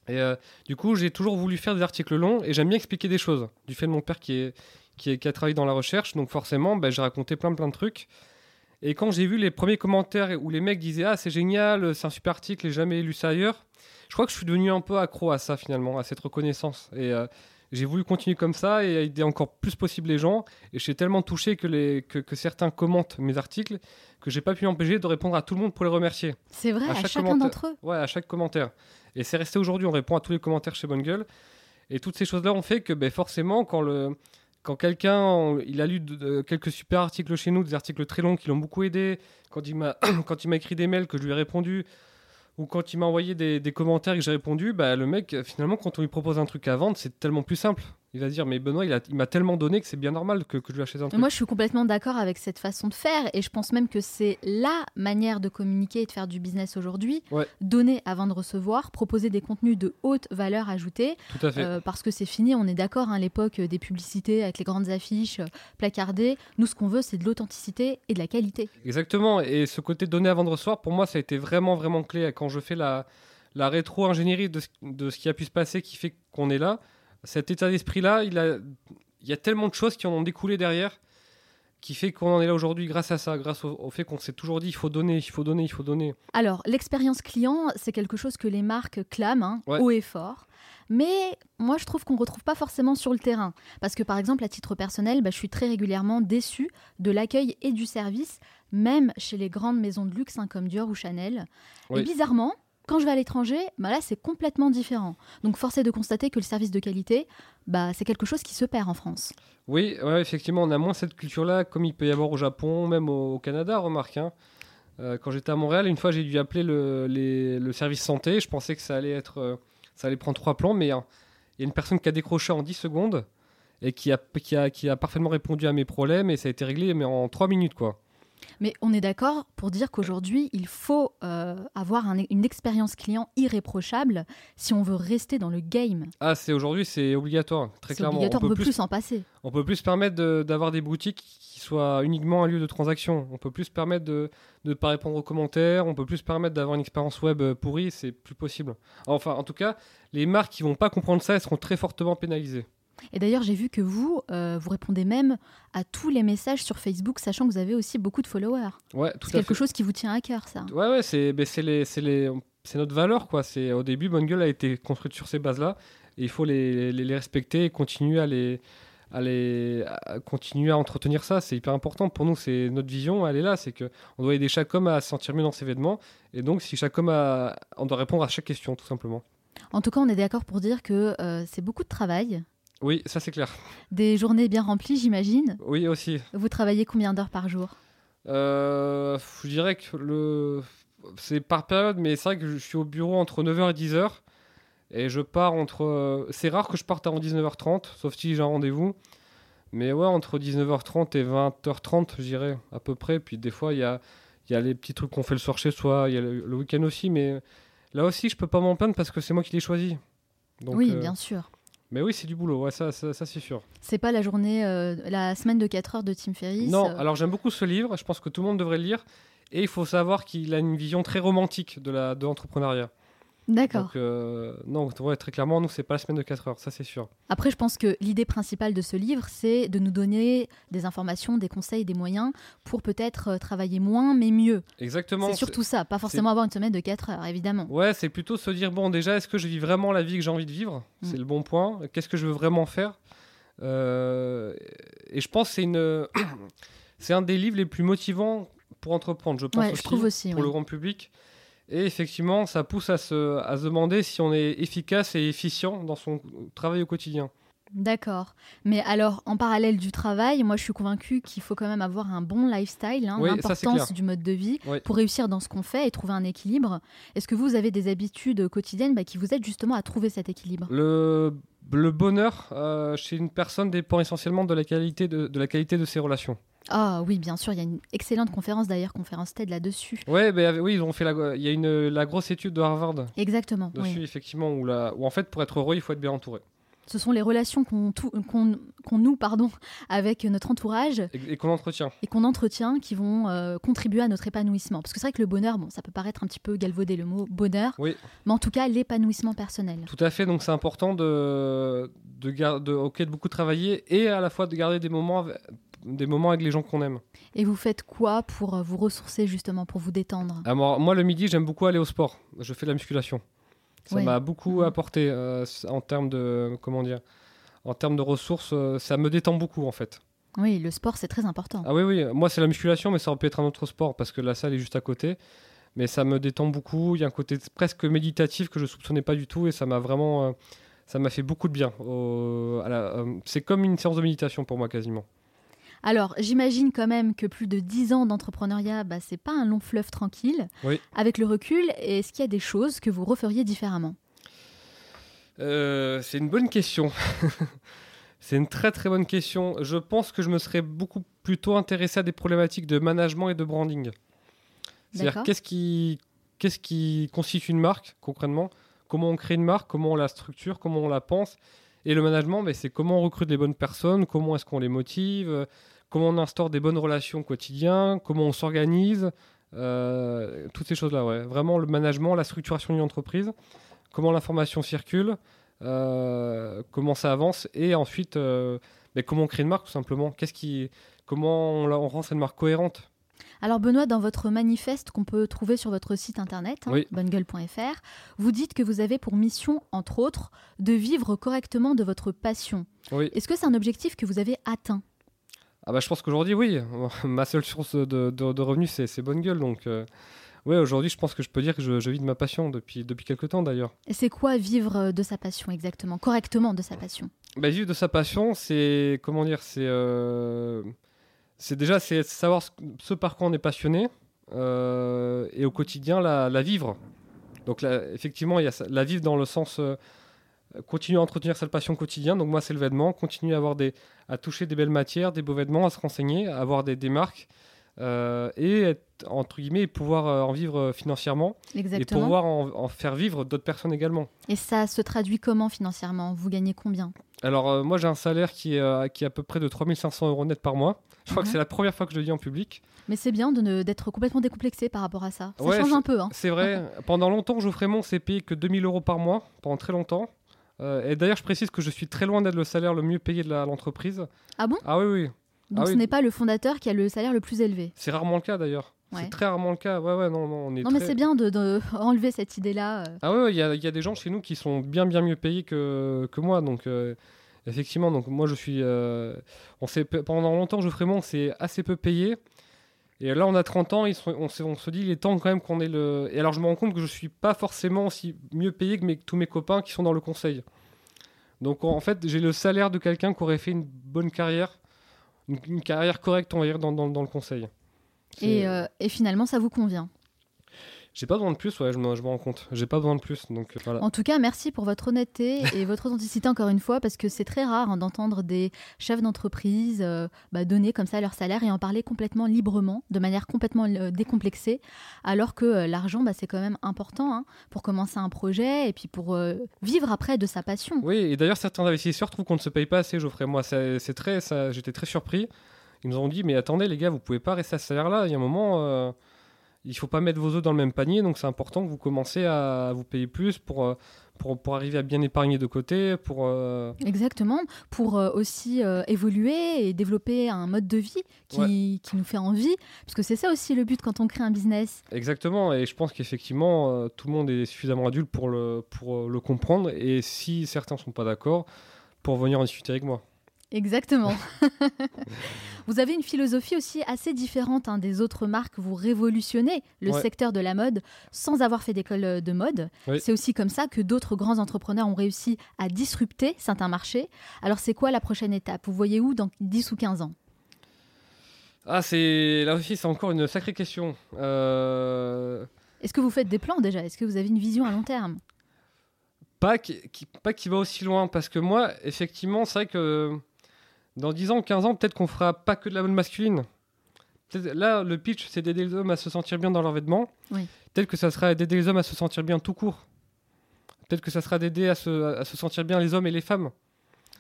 Et euh, du coup, j'ai toujours voulu faire des articles longs et j'aime bien expliquer des choses. Du fait de mon père qui est qui, a travaillé dans la recherche. Donc forcément, ben, j'ai raconté plein plein de trucs. Et quand j'ai vu les premiers commentaires où les mecs disaient Ah, c'est génial, c'est un super article, j'ai jamais lu ça ailleurs, je crois que je suis devenu un peu accro à ça finalement, à cette reconnaissance. Et euh, j'ai voulu continuer comme ça et aider encore plus possible les gens. Et je suis tellement touché que, les, que, certains commentent mes articles que j'ai pas pu m'empêcher de répondre à tout le monde pour les remercier. C'est vrai, à, chacun d'entre eux Ouais, à chaque commentaire. Et c'est resté aujourd'hui, on répond à tous les commentaires chez Bonne Gueule. Et toutes ces choses-là ont fait que ben, forcément, quand le quand quelqu'un il a lu quelques super articles chez nous, des articles très longs qui l'ont beaucoup aidé, quand il m'a quand il m'a écrit des mails que je lui ai répondu, ou quand il m'a envoyé des, des, commentaires que j'ai répondu, bah, le mec finalement quand on lui propose un truc à vendre, c'est tellement plus simple il va dire mais Benoît il, m'a tellement donné que c'est bien normal que, je lui achète un truc. Moi je suis complètement d'accord avec cette façon de faire et je pense même que c'est la manière de communiquer et de faire du business aujourd'hui. Donner avant de recevoir, proposer des contenus de haute valeur ajoutée. Tout à fait. Euh, parce que c'est fini, on est d'accord, à hein, l'époque des publicités avec les grandes affiches euh, placardées. Nous ce qu'on veut c'est de l'authenticité et de la qualité. Exactement et ce côté donner avant de recevoir pour moi ça a été vraiment vraiment clé quand je fais la, la rétro-ingénierie de, de ce qui a pu se passer qui fait qu'on est là cet état d'esprit-là, il, a, il y a tellement de choses qui en ont découlé derrière qui fait qu'on en est là aujourd'hui grâce à ça, grâce au, fait qu'on s'est toujours dit il faut donner, il faut donner, il faut donner. Alors, l'expérience client, c'est quelque chose que les marques clament hein, haut et fort. Mais moi, je trouve qu'on ne retrouve pas forcément sur le terrain. Parce que, par exemple, à titre personnel, bah, je suis très régulièrement déçue de l'accueil et du service, même chez les grandes maisons de luxe hein, comme Dior ou Chanel. Et bizarrement, quand je vais à l'étranger, bah là, c'est complètement différent. Donc, force est de constater que le service de qualité, bah, c'est quelque chose qui se perd en France. Oui, effectivement, on a moins cette culture-là, comme il peut y avoir au Japon, même au, Canada, remarque. Hein. Euh, quand j'étais à Montréal, une fois, j'ai dû appeler le, service santé. Je pensais que ça allait, euh, prendre trois plans, mais hein, il y a une personne qui a décroché en 10 secondes et qui a, qui, a, qui a parfaitement répondu à mes problèmes et ça a été réglé mais en 3 minutes. quoi. Mais on est d'accord pour dire qu'aujourd'hui, il faut euh, avoir une expérience client irréprochable si on veut rester dans le game. Ah, c'est aujourd'hui, c'est obligatoire, très clairement. Obligatoire, on, peut, plus s'en passer. On peut plus se permettre d'avoir des boutiques qui soient uniquement un lieu de transaction. On peut plus se permettre de ne pas répondre aux commentaires. On peut plus se permettre d'avoir une expérience web euh, pourrie. C'est plus possible. Enfin, en tout cas, les marques qui vont pas comprendre ça, elles seront très fortement pénalisées. Et d'ailleurs, j'ai vu que vous, euh, vous répondez même à tous les messages sur Facebook, sachant que vous avez aussi beaucoup de followers. Ouais, tout C'est quelque chose qui vous tient à cœur, ça. Ouais, ouais, c'est ben, les, les, notre valeur, quoi. C'est au début, Bonne Gueule a été construite sur ces bases-là, et il faut les, les, les, respecter et continuer à les, à les à continuer à entretenir ça. C'est hyper important pour nous. C'est notre vision, elle est là. C'est que on doit aider chaque homme à se sentir mieux dans ses vêtements, et donc si chaque homme a, on doit répondre à chaque question, tout simplement. En tout cas, on est d'accord pour dire que euh, c'est beaucoup de travail. Oui, ça c'est clair. Des journées bien remplies, j'imagine Oui, aussi. Vous travaillez combien d'heures par jour? Euh, Je dirais que le... c'est par période, mais c'est vrai que je suis au bureau entre 9h et 10h. Et je pars entre. Euh, c'est rare que je parte avant 19h30, sauf si j'ai un rendez-vous. Mais ouais, entre 19h30 et 20h30, je dirais, à peu près. Puis des fois, il y a, y a les petits trucs qu'on fait le soir chez soi, il y a le, week-end aussi. Mais là aussi, je peux pas m'en plaindre parce que c'est moi qui l'ai choisi. oui, euh, bien sûr. Mais oui, c'est du boulot, ouais, ça, ça, c'est sûr. C'est pas la journée, euh, la semaine de 4 heures de Tim Ferriss Non, euh. alors j'aime beaucoup ce livre, je pense que tout le monde devrait le lire. Et il faut savoir qu'il a une vision très romantique de l'entrepreneuriat. De D'accord. Donc, euh, non, très clairement, nous, c'est pas la semaine de 4 heures, ça c'est sûr. Après, je pense que l'idée principale de ce livre, c'est de nous donner des informations, des conseils, des moyens pour peut-être euh, travailler moins, mais mieux. Exactement. C'est surtout ça, pas forcément avoir une semaine de 4 heures, évidemment. Ouais, c'est plutôt se dire, bon, déjà, est-ce que je vis vraiment la vie que j'ai envie de vivre? Mm. C'est le bon point. Qu'est-ce que je veux vraiment faire? Euh, Et je pense que c'est une... c'est un des livres les plus motivants pour entreprendre, je pense je trouve aussi, pour le grand public. Et effectivement, ça pousse à se, à se demander si on est efficace et efficient dans son travail au quotidien. D'accord. Mais alors, en parallèle du travail, moi je suis convaincue qu'il faut quand même avoir un bon lifestyle, hein, l'importance du mode de vie pour réussir dans ce qu'on fait et trouver un équilibre. Est-ce que vous avez des habitudes quotidiennes bah, qui vous aident justement à trouver cet équilibre? Le, le, bonheur euh, chez une personne dépend essentiellement de la qualité de, de la qualité de ses relations. Ah oui, bien sûr, il y a une excellente conférence d'ailleurs, conférence TED là-dessus. Ouais, ben, oui, ils ont fait la, il y a une, la grosse étude de Harvard. Exactement. Dessus, effectivement, où, la, où en fait, pour être heureux, il faut être bien entouré. Ce sont les relations qu'on qu'on noue pardon, avec notre entourage. Et, qu'on entretient. Et qu'on entretient qui vont euh, contribuer à notre épanouissement. Parce que c'est vrai que le bonheur, bon, ça peut paraître un petit peu galvaudé le mot bonheur, oui. mais en tout cas l'épanouissement personnel. Tout à fait, donc c'est important de, de, de, de beaucoup travailler et à la fois de garder des moments des moments avec les gens qu'on aime. Et vous faites quoi pour euh, vous ressourcer justement, pour vous détendre? Alors, Moi, le midi, j'aime beaucoup aller au sport. Je fais de la musculation. Ça m'a beaucoup mhm. apporté euh, en termes de comment dire, en termes de ressources. Euh, ça me détend beaucoup en fait. Oui, le sport c'est très important. Ah oui, oui. Moi, c'est la musculation, mais ça aurait pu être un autre sport parce que la salle est juste à côté. Mais ça me détend beaucoup. Il y a un côté presque méditatif que je soupçonnais pas du tout et ça m'a vraiment, ça m'a fait beaucoup de bien. c'est comme une séance de méditation pour moi quasiment. Alors, j'imagine quand même que plus de 10 ans d'entrepreneuriat, bah, c'est pas un long fleuve tranquille. Avec le recul, est-ce qu'il y a des choses que vous referiez différemment? Euh, C'est une bonne question. c'est une très très bonne question. Je pense que je me serais beaucoup plutôt intéressé à des problématiques de management et de branding. C'est-à-dire qu'est-ce qui, qu'est-ce qui constitue une marque concrètement? Comment on crée une marque Comment on la structure Comment on la pense? Et le management, ben, c'est comment on recrute les bonnes personnes, comment est-ce qu'on les motive, comment on instaure des bonnes relations au quotidien, comment on s'organise, euh, toutes ces choses-là. Ouais. Vraiment le management, la structuration d'une entreprise, comment l'information circule, euh, comment ça avance, et ensuite euh, mais comment on crée une marque tout simplement Qu'est-ce qui, comment on, rend cette marque cohérente? Alors Benoît, dans votre manifeste qu'on peut trouver sur votre site internet, hein, Oui. bungle.fr, vous dites que vous avez pour mission, entre autres, de vivre correctement de votre passion. Oui. Est-ce que c'est un objectif que vous avez atteint? Ah bah je pense qu'aujourd'hui oui. Ma seule source de, de- de revenus c'est, bonne gueule donc. euh, Ouais, aujourd'hui, je pense que je peux dire que je, je vis de ma passion depuis, depuis quelques temps d'ailleurs. Et c'est quoi vivre de sa passion exactement, correctement de sa passion? Bah, vivre de sa passion, c'est comment dire, c'est euh, déjà c'est savoir ce, ce par quoi on est passionné euh, et au quotidien la, la vivre. Donc là, effectivement, il y a la vivre dans le sens euh, continuer à entretenir cette passion quotidienne. Donc moi, c'est le vêtement, continuer à avoir des à toucher des belles matières, des beaux vêtements, à se renseigner, à avoir des, des marques euh, et être, entre guillemets pouvoir euh, en vivre euh, financièrement et Exactement. pouvoir en, en faire vivre d'autres personnes également. Et ça se traduit comment financièrement? Vous gagnez combien? Alors, euh, moi, j'ai un salaire qui est, euh, qui est à peu près de 3500 euros net par mois. Je crois que c'est la première fois que je le dis en public. Mais c'est bien de ne- d'être complètement décomplexé par rapport à ça. Ça Ouais, change un peu. Hein. C'est vrai, pendant longtemps, Geoffrey s'est payé que 2000 euros par mois, pendant très longtemps. Euh, et d'ailleurs, je précise que je suis très loin d'être le salaire le mieux payé de l'entreprise. Ah bon? Ah oui, oui. Donc Ah ce oui. n'est pas le fondateur qui a le salaire le plus élevé? C'est rarement le cas d'ailleurs. Ouais. C'est très rarement le cas. Ouais, ouais, non, non, on est Non mais c'est bien de, de enlever cette idée-là. euh. Ah ouais, il y, a- il y a des gens chez nous qui sont bien bien mieux payés que, que moi. Donc euh, effectivement, donc moi je suis, euh, on pendant longtemps Geoffrey Mon s'est assez peu payé. Et là on a 30 ans, ils sont- on, se dit il est temps quand même qu'on ait le. Et alors je me rends compte que je suis pas forcément aussi mieux payé que mes- tous mes copains qui sont dans le conseil. Donc en fait j'ai le salaire de quelqu'un qui aurait fait une bonne carrière, une, une carrière correcte on va dire dans, dans- dans le conseil. Et, euh, et finalement ça vous convient? J'ai pas besoin de plus, ouais, je me, je me rends compte. J'ai pas besoin de plus, donc euh, voilà. En tout cas, merci pour votre honnêteté et votre authenticité encore une fois, parce que c'est très rare hein, d'entendre des chefs d'entreprise euh, bah, donner comme ça leur salaire et en parler complètement librement, de manière complètement euh, décomplexée, alors que euh, l'argent, bah, c'est quand même important hein, pour commencer un projet et puis pour vivre après de sa passion. Oui, et d'ailleurs, certains investisseurs trouvent qu'on ne se paye pas assez, Geoffrey. Moi, c'est très, j'étais très surpris. Ils nous ont dit, mais attendez, les gars, vous pouvez pas rester à ce salaire-là. Il y a un moment, il faut pas mettre vos œufs dans le même panier. Donc, c'est important que vous commencez à vous payer plus pour, euh, pour, pour arriver à bien épargner de côté. Pour, euh, Exactement, pour euh, aussi euh, évoluer et développer un mode de vie qui, qui nous fait envie, parce que c'est ça aussi le but quand on crée un business. Exactement. Et je pense qu'effectivement, tout le monde est suffisamment adulte pour le, pour le comprendre. Et si certains sont pas d'accord, pour venir en discuter avec moi. Exactement. vous avez une philosophie aussi assez différente hein, des autres marques. Vous révolutionnez le Ouais. secteur de la mode sans avoir fait d'école euh, de mode. Oui. C'est aussi comme ça que d'autres grands entrepreneurs ont réussi à disrupter certains marchés. Alors c'est quoi la prochaine étape? Vous voyez où dans 10 ou 15 ans? Ah, c'est là aussi, c'est encore une sacrée question. Euh, Est-ce que vous faites des plans déjà? Est-ce que vous avez une vision à long terme? Pas qui, qui- pas qui va aussi loin parce que moi effectivement c'est vrai que dans 10 ans 15 ans peut-être qu'on fera pas que de la mode masculine. Là le pitch c'est d'aider les hommes à se sentir bien dans leurs vêtements Oui. peut-être que ça sera d'aider les hommes à se sentir bien tout court. Peut-être que ça sera d'aider à se, à se sentir bien les hommes et les femmes.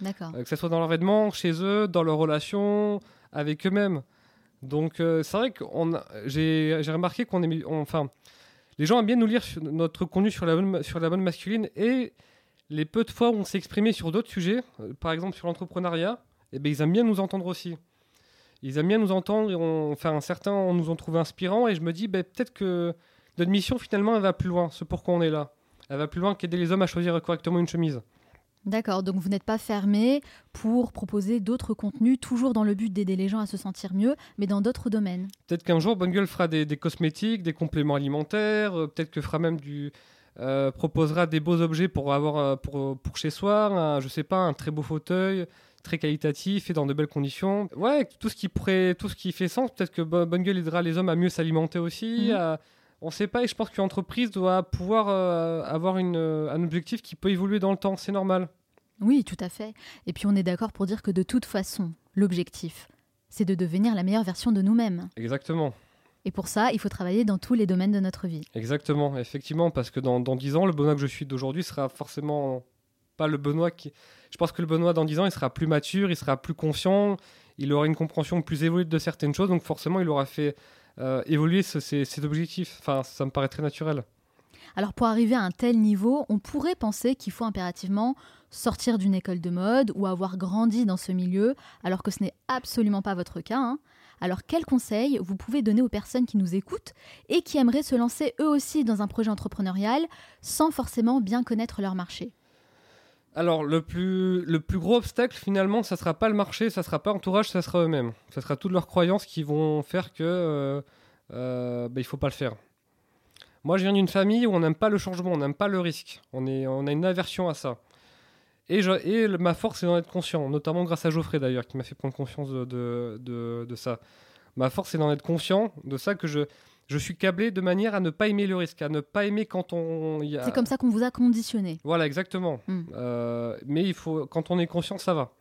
D'accord. euh, que ce soit dans leurs vêtements chez eux dans leurs relations avec eux-mêmes. Donc euh, c'est vrai que j'ai remarqué qu'on est enfin les gens aiment bien nous lire sur notre contenu sur la bonne, sur la bonne masculine et les peu de fois où on s'est exprimé sur d'autres sujets, euh, par exemple sur l'entrepreneuriat, eh ben, ils aiment bien nous entendre aussi. Ils aiment bien nous entendre, et on, enfin certains nous ont trouvé inspirants et je me dis ben, peut-être que notre mission finalement elle va plus loin, c'est pourquoi on est là. Elle va plus loin qu'aider les hommes à choisir correctement une chemise. D'accord, donc vous n'êtes pas fermé pour proposer d'autres contenus, toujours dans le but d'aider les gens à se sentir mieux, mais dans d'autres domaines. Peut-être qu'un jour, Bonne Gueule fera des, des cosmétiques, des compléments alimentaires, euh, peut-être que fera même du. euh, proposera des beaux objets pour avoir euh, pour, pour chez soi, un, je sais pas, un très beau fauteuil, très qualitatif et dans de belles conditions. Ouais, tout ce qui, pourrait, tout ce qui fait sens, peut-être que Bo- Bonne Gueule aidera les hommes à mieux s'alimenter aussi. Mhm. à- on sait pas et je pense qu'une entreprise doit pouvoir euh, avoir une, euh, un objectif qui peut évoluer dans le temps, c'est normal. Oui, tout à fait. Et puis on est d'accord pour dire que de toute façon, l'objectif, c'est de devenir la meilleure version de nous-mêmes. Exactement. Et pour ça, il faut travailler dans tous les domaines de notre vie. Exactement, effectivement, parce que dans, dans 10 ans, le Benoît que je suis d'aujourd'hui sera forcément pas le Benoît qui. Je pense que le Benoît dans 10 ans, il sera plus mature, il sera plus confiant, il aura une compréhension plus évoluée de certaines choses, donc forcément, il aura fait euh, évoluer ses objectifs. Enfin, ça me paraît très naturel. Alors pour arriver à un tel niveau, on pourrait penser qu'il faut impérativement sortir d'une école de mode ou avoir grandi dans ce milieu, alors que ce n'est absolument pas votre cas. hein. Alors quels conseils vous pouvez donner aux personnes qui nous écoutent et qui aimeraient se lancer eux aussi dans un projet entrepreneurial sans forcément bien connaître leur marché? Alors, le plus, le plus gros obstacle, finalement, ça sera pas le marché, ça sera pas l'entourage, ça sera eux-mêmes. Ça sera toutes leurs croyances qui vont faire que euh, euh, bah, il faut pas le faire. Moi, je viens d'une famille où on n'aime pas le changement, on n'aime pas le risque. On, est, on a une aversion à ça. Et, je- et ma force, c'est d'en être conscient, notamment grâce à Geoffrey d'ailleurs, qui m'a fait prendre conscience de, de, de- de ça. Ma force, c'est d'en être conscient de ça que je, je suis câblé de manière à ne pas aimer le risque, à ne pas aimer quand on. il y a- C'est comme ça qu'on vous a conditionné. voilà, exactement. Mm. Euh, mais il faut, quand on est conscient, ça va.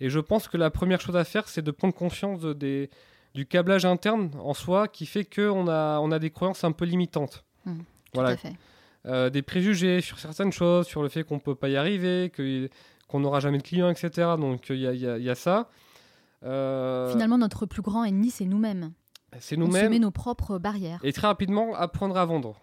Et je pense que la première chose à faire, c'est de prendre conscience de- des, du câblage interne en soi qui fait qu'on a, on a des croyances un peu limitantes. Mm, Voilà, Tout à fait. Euh, des préjugés sur certaines choses, sur le fait qu'on peut pas y arriver, que- qu'on n'aura jamais de clients, etc. Donc il y y y a ça. Euh, Finalement, notre plus grand ennemi, c'est nous-mêmes. C'est On se met nous-mêmes. nos propres barrières. Et très rapidement, apprendre à vendre.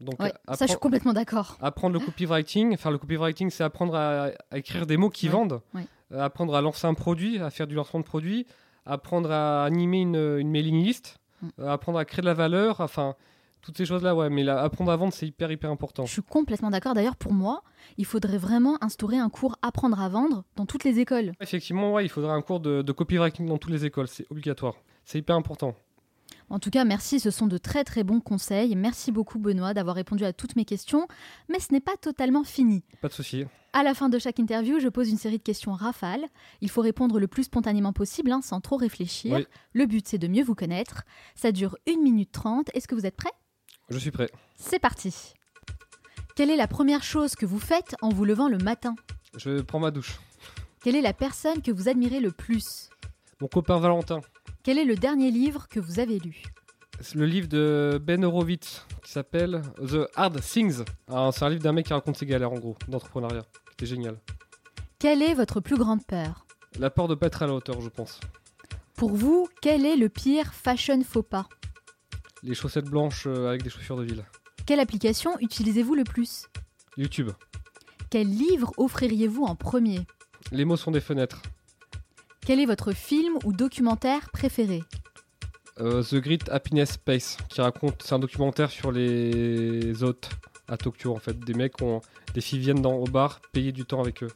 Donc, Ouais, ça, je suis complètement d'accord. Apprendre le copywriting, faire le copywriting, c'est apprendre à, à écrire des mots qui Ouais, vendent, ouais. Euh, apprendre à lancer un produit, à faire du lancement de produit, apprendre à animer une, une mailing list, Mm. euh, apprendre à créer de la valeur, enfin, toutes ces choses-là, ouais, mais là, apprendre à vendre, c'est hyper, hyper important. Je suis complètement d'accord. D'ailleurs, pour moi, il faudrait vraiment instaurer un cours apprendre à vendre dans toutes les écoles. Effectivement, ouais, il faudrait un cours de, de copywriting dans toutes les écoles, c'est obligatoire. C'est hyper important. En tout cas, merci, ce sont de très très bons conseils. Merci beaucoup Benoît d'avoir répondu à toutes mes questions. Mais ce n'est pas totalement fini. Pas de souci. À la fin de chaque interview, je pose une série de questions rafales. Il faut répondre le plus spontanément possible, hein, sans trop réfléchir. Oui. Le but, c'est de mieux vous connaître. Ça dure 1 minute 30. Est-ce que vous êtes prêts? Je suis prêt. C'est parti. Quelle est la première chose que vous faites en vous levant le matin? Je prends ma douche. Quelle est la personne que vous admirez le plus? Mon copain Valentin, Quel est le dernier livre que vous avez lu c'est le livre de Ben Horowitz qui s'appelle The Hard Things. Ah, c'est un livre d'un mec qui raconte ses galères en gros, d'entrepreneuriat. C'était génial. Quelle est votre plus grande peur La peur de pas être à la hauteur, je pense. Pour vous, quel est le pire fashion faux pas Les chaussettes blanches euh, avec des chaussures de ville. Quelle application utilisez-vous le plus YouTube. Quel livre offririez-vous en premier Les mots sont des fenêtres. Quel est votre film ou documentaire préféré Euh, The Great Happiness Space, qui raconte, c'est un documentaire sur les hôtes à Tokyo en fait. Des mecs, ont, des filles viennent dans, au bar, payer du temps avec eux.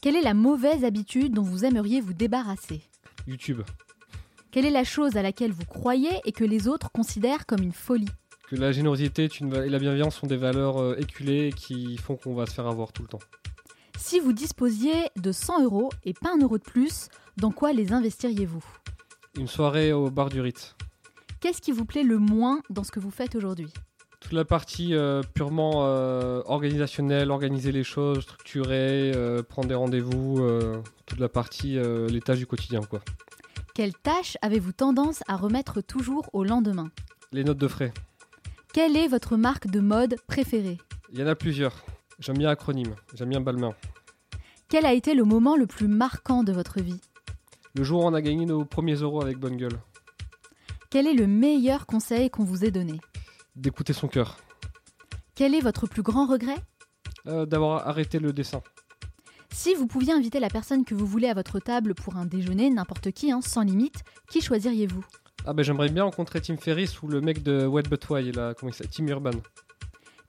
Quelle est la mauvaise habitude dont vous aimeriez vous débarrasser YouTube. Quelle est la chose à laquelle vous croyez et que les autres considèrent comme une folie Que la générosité une et la bienveillance sont des valeurs euh, éculées qui font qu'on va se faire avoir tout le temps. Si vous disposiez de 100 euros et pas un euro de plus, dans quoi les investiriez-vous? Une soirée au bar du Ritz. Qu'est-ce qui vous plaît le moins dans ce que vous faites aujourd'hui? Toute la partie euh, purement euh, organisationnelle, organiser les choses, structurer, euh, prendre des rendez-vous, toute la partie, les tâches du quotidien quoi. Quelle tâche avez-vous tendance à remettre toujours au lendemain? Les notes de frais. Quelle est votre marque de mode préférée? Il y en a plusieurs. J'aime bien acronyme, j'aime bien Balmain. Quel a été le moment le plus marquant de votre vie? Le jour où on a gagné nos premiers euros avec Bonne Gueule. Quel est le meilleur conseil qu'on vous ait donné? D'écouter son cœur. Quel est votre plus grand regret? Euh, D'avoir arrêté le dessin. Si vous pouviez inviter la personne que vous voulez à votre table pour un déjeuner, n'importe qui, hein, sans limite, qui choisiriez-vous? Ah ben j'aimerais bien rencontrer Tim Ferriss ou le mec de Wet But Why, là, comment il s'appelle? Tim Urban.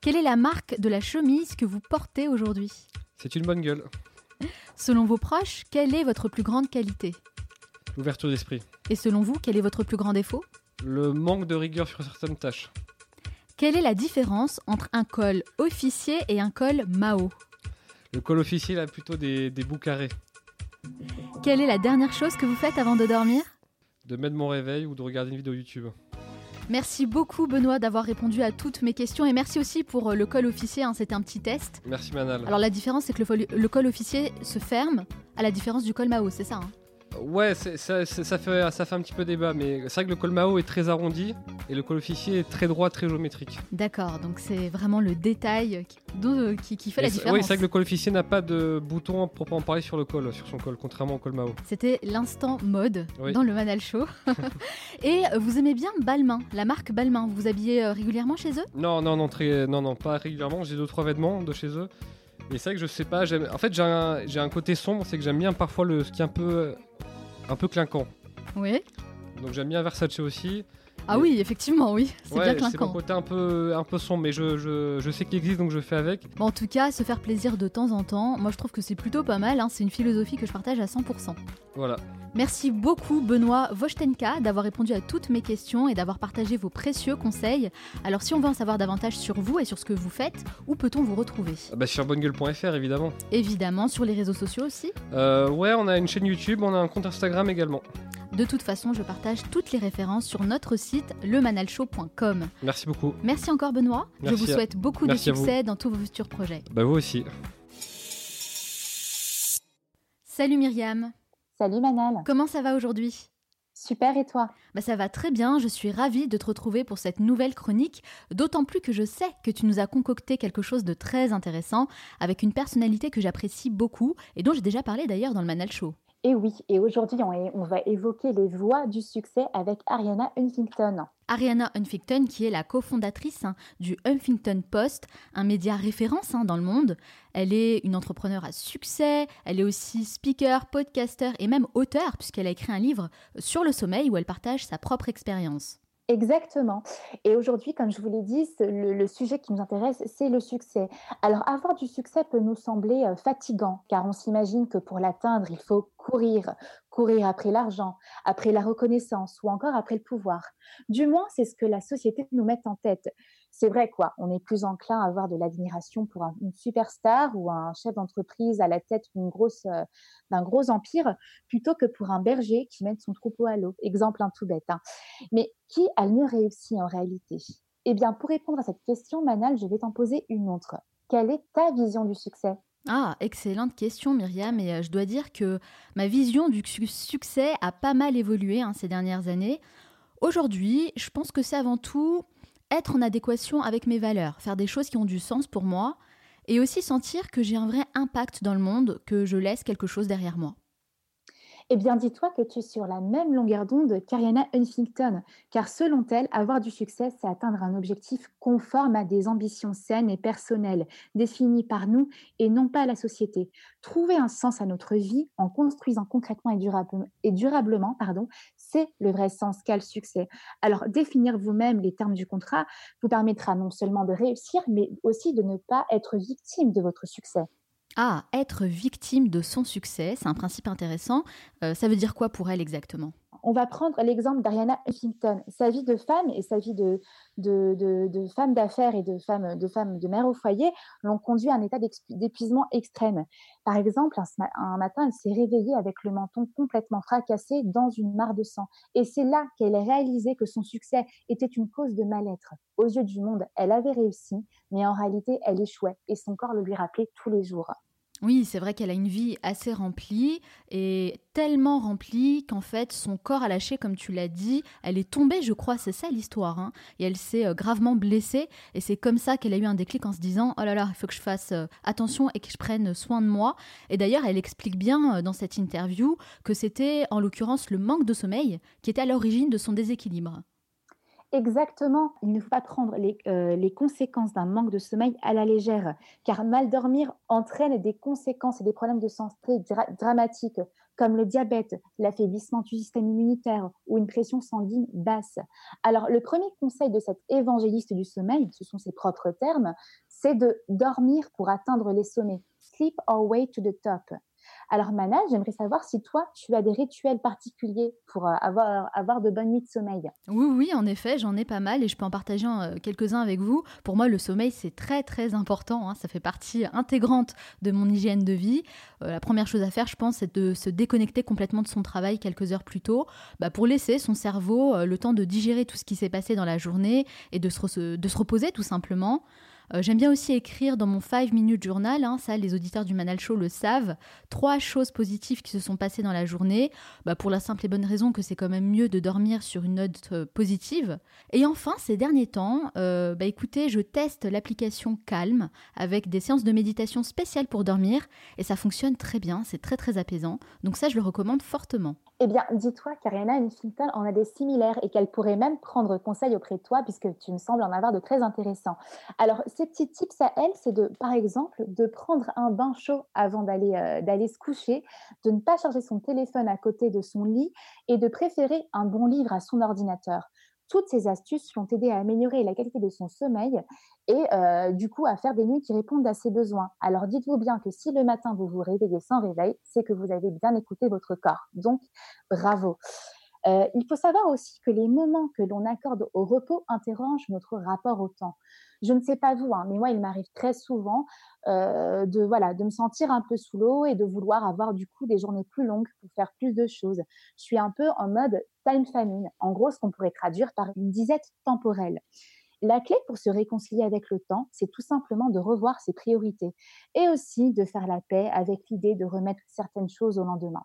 Quelle est la marque de la chemise que vous portez aujourd'hui? C'est une bonne gueule. Selon vos proches, quelle est votre plus grande qualité? L'ouverture d'esprit. Et selon vous, quel est votre plus grand défaut? Le manque de rigueur sur certaines tâches. Quelle est la différence entre un col officier et un col Mao? Le col officiel a plutôt des, des bouts carrés. Quelle est la dernière chose que vous faites avant de dormir? De mettre mon réveil ou de regarder une vidéo YouTube. Merci beaucoup Benoît d'avoir répondu à toutes mes questions et merci aussi pour euh, le col officier, hein, c'était un petit test. Merci Manal. Alors la différence c'est que le col officier se ferme à la différence du col Mao, c'est ça hein? Ouais, ça, ça, fait, ça fait un petit peu débat, mais c'est vrai que le col Mao est très arrondi et le col officier est très droit, très géométrique. D'accord, donc c'est vraiment le détail qui, qui, fait la différence. Oui, c'est vrai que le col officier n'a pas de bouton proprement parler sur le col, sur son col, contrairement au col Mao. C'était l'instant mode dans le Manal Show. et vous aimez bien Balmain, la marque Balmain. Vous vous habillez euh, régulièrement chez eux? Non, non, non, très, non, non, pas régulièrement. J'ai deux trois vêtements de chez eux. Mais c'est vrai que je sais pas. En fait, j'ai un, un, côté sombre, c'est que j'aime bien parfois le, ce qui est un peu, un peu clinquant. Oui. Donc j'aime bien Versace aussi. Ah oui, effectivement, oui. C'est bien clinquant. C'est mon côté un peu, un peu sombre, mais je, je, je sais qu'il existe, donc je fais avec. en tout cas, se faire plaisir de temps en temps, moi je trouve que c'est plutôt pas mal. Hein. C'est une philosophie que je partage à 100%. Voilà. Merci beaucoup Benoît Vostenka d'avoir répondu à toutes mes questions et d'avoir partagé vos précieux conseils. Alors si on veut en savoir davantage sur vous et sur ce que vous faites, où peut-on vous retrouver? Ah bah Sur bonnegueule.fr évidemment. Évidemment, sur les réseaux sociaux aussi euh, Ouais, on a une chaîne YouTube, on a un compte Instagram également. De toute façon, je partage toutes les références sur notre site lemanalshow.com. Merci beaucoup. Merci encore Benoît. je vous souhaite beaucoup de succès dans tous vos futurs projets. Bah vous aussi. Salut Myriam. Salut Manal. Comment ça va aujourd'hui? Super et toi? Bah Ça va très bien, je suis ravie de te retrouver pour cette nouvelle chronique, d'autant plus que je sais que tu nous as concocté quelque chose de très intéressant avec une personnalité que j'apprécie beaucoup et dont j'ai déjà parlé d'ailleurs dans le Manal Show. Et oui, et aujourd'hui, on, va évoquer les voies du succès avec Ariana Huffington. Ariana Huffington, qui est la cofondatrice hein, du Huffington Post, un média référence hein, dans le monde. Elle est une entrepreneure à succès, elle est aussi speaker, podcaster et même auteur, puisqu'elle a écrit un livre sur le sommeil où elle partage sa propre expérience. Exactement. Et aujourd'hui, comme je vous l'ai dit, le, sujet qui nous intéresse, c'est le succès. Alors, avoir du succès peut nous sembler euh, fatigant, car on s'imagine que pour l'atteindre, il faut courir, courir après l'argent, après la reconnaissance ou encore après le pouvoir. Du moins, c'est ce que la société nous met en tête c'est vrai quoi, on est plus enclin à avoir de l'admiration pour une superstar ou un chef d'entreprise à la tête euh, d'un gros empire plutôt que pour un berger qui mène son troupeau à l'eau. Exemple un tout bête. Hein. Mais qui a le mieux réussi en réalité? Eh bien, pour répondre à cette question, Manal, je vais t'en poser une autre. Quelle est ta vision du succès? Ah, excellente question Myriam, et euh, je dois dire que ma vision du succès a pas mal évolué hein, ces dernières années. Aujourd'hui, je pense que c'est avant tout être en adéquation avec mes valeurs, faire des choses qui ont du sens pour moi, et aussi sentir que j'ai un vrai impact dans le monde, que je laisse quelque chose derrière moi. Eh bien, dis-toi que tu es sur la même longueur d'onde qu'Ariana Huffington, car selon elle, avoir du succès, c'est atteindre un objectif conforme à des ambitions saines et personnelles, définies par nous et non pas la société. Trouver un sens à notre vie en construisant concrètement et, et durablement, pardon, c'est le vrai sens qu'a le succès. Alors, définir vous-même les termes du contrat vous permettra non seulement de réussir, mais aussi de ne pas être victime de votre succès. Ah, être victime de son succès, c'est un principe intéressant. Euh, ça veut dire quoi pour elle exactement? On va prendre l'exemple d'Ariana Huffington. Sa vie de femme et sa vie de, femme d'affaires et de femme, de femme de mère au foyer l'ont conduit à un état d'épuisement extrême. Par exemple, un, matin, elle s'est réveillée avec le menton complètement fracassé dans une mare de sang. Et c'est là qu'elle a réalisé que son succès était une cause de mal-être. Aux yeux du monde, elle avait réussi, mais en réalité, elle échouait et son corps le lui rappelait tous les jours. Oui, c'est vrai qu'elle a une vie assez remplie et tellement remplie qu'en fait son corps a lâché, comme tu l'as dit. Elle est tombée, je crois, c'est ça l'histoire. Hein. et elle s'est euh, gravement blessée et c'est comme ça qu'elle a eu un déclic en se disant Oh là là, il faut que je fasse euh, attention et que je prenne soin de moi. Et d'ailleurs, elle explique bien euh, dans cette interview que c'était en l'occurrence le manque de sommeil qui était à l'origine de son déséquilibre. Exactement. Il ne faut pas prendre euh, les, conséquences d'un manque de sommeil à la légère, car mal dormir entraîne des conséquences et des problèmes de santé dramatiques, comme le diabète, l'affaiblissement du système immunitaire ou une pression sanguine basse. Alors, le premier conseil de cet évangéliste du sommeil, ce sont ses propres termes, c'est de dormir pour atteindre les sommets. Sleep our way to the top. Alors Mana, j'aimerais savoir si toi, tu as des rituels particuliers pour euh, avoir, avoir de bonnes nuits de sommeil. Oui, oui, en effet, j'en ai pas mal et je peux en partager euh, quelques-uns avec vous. Pour moi, le sommeil, c'est très, très important. Hein. Ça fait partie intégrante de mon hygiène de vie. Euh, la première chose à faire, je pense, c'est de se déconnecter complètement de son travail quelques heures plus tôt bah, pour laisser son cerveau le temps de digérer tout ce qui s'est passé dans la journée et de se, de se reposer tout simplement. Euh, j'aime bien aussi écrire dans mon 5 minute journal, hein, ça les auditeurs du Manal Show le savent, trois choses positives qui se sont passées dans la journée, bah, pour la simple et bonne raison que c'est quand même mieux de dormir sur une note euh, positive. Et enfin, ces derniers temps, euh, bah, écoutez, je teste l'application Calm avec des séances de méditation spéciales pour dormir et ça fonctionne très bien, c'est très très apaisant, donc ça je le recommande fortement. Eh bien, dis-toi qu'Ariana Huffington en a des similaires et qu'elle pourrait même prendre conseil auprès de toi puisque tu me sembles en avoir de très intéressants. Alors, ces petits tips à elle, c'est de, par exemple, de prendre un bain chaud avant d'aller euh, d'aller se coucher, de ne pas charger son téléphone à côté de son lit et de préférer un bon livre à son ordinateur. Toutes ces astuces l'ont aidé à améliorer la qualité de son sommeil et euh, du coup à faire des nuits qui répondent à ses besoins. Alors dites-vous bien que si le matin vous vous réveillez sans réveil, c'est que vous avez bien écouté votre corps. Donc bravo. Euh, il faut savoir aussi que les moments que l'on accorde au repos interrogent notre rapport au temps. Je ne sais pas vous, hein, mais moi, il m'arrive très souvent euh, de voilà de me sentir un peu sous l'eau et de vouloir avoir du coup des journées plus longues pour faire plus de choses. Je suis un peu en mode time famine. En gros, ce qu'on pourrait traduire par une disette temporelle. La clé pour se réconcilier avec le temps, c'est tout simplement de revoir ses priorités et aussi de faire la paix avec l'idée de remettre certaines choses au lendemain.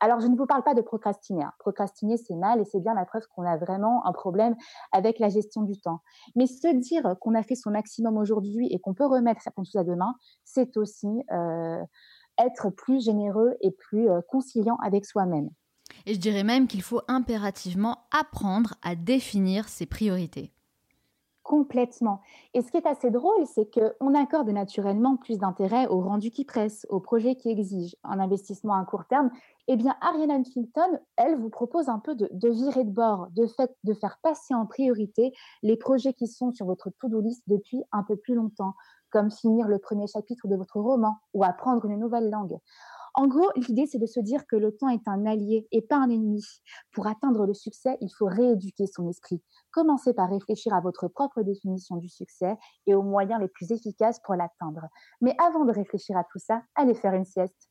Alors, je ne vous parle pas de procrastiner. Hein. Procrastiner, c'est mal et c'est bien la preuve qu'on a vraiment un problème avec la gestion du temps. Mais se dire qu'on a fait son maximum aujourd'hui et qu'on peut remettre certaines choses à demain, c'est aussi euh, être plus généreux et plus euh, conciliant avec soi-même. Et je dirais même qu'il faut impérativement apprendre à définir ses priorités. Complètement. Et ce qui est assez drôle, c'est qu'on accorde naturellement plus d'intérêt aux rendus qui pressent, aux projets qui exigent un investissement à court terme. Eh bien, Ariane Huntington, elle vous propose un peu de, virer de bord, de de faire passer en priorité les projets qui sont sur votre to-do list depuis un peu plus longtemps, comme finir le premier chapitre de votre roman ou apprendre une nouvelle langue. En gros, l'idée, c'est de se dire que le temps est un allié et pas un ennemi. Pour atteindre le succès, il faut rééduquer son esprit. Commencez par réfléchir à votre propre définition du succès et aux moyens les plus efficaces pour l'atteindre. Mais avant de réfléchir à tout ça, allez faire une sieste.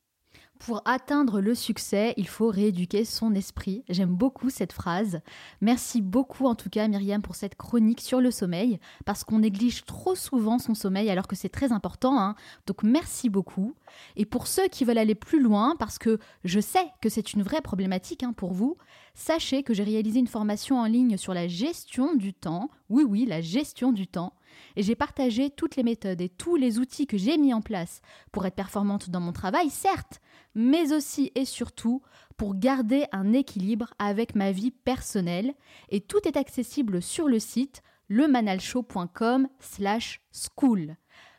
Pour atteindre le succès, il faut rééduquer son esprit. J'aime beaucoup cette phrase. Merci beaucoup en tout cas Myriam pour cette chronique sur le sommeil, parce qu'on néglige trop souvent son sommeil alors que c'est très important. Hein. Donc merci beaucoup. Et pour ceux qui veulent aller plus loin, parce que je sais que c'est une vraie problématique hein, pour vous, sachez que j'ai réalisé une formation en ligne sur la gestion du temps. Oui oui, la gestion du temps et j'ai partagé toutes les méthodes et tous les outils que j'ai mis en place pour être performante dans mon travail, certes, mais aussi et surtout pour garder un équilibre avec ma vie personnelle. Et tout est accessible sur le site lemanalshow.com slash school.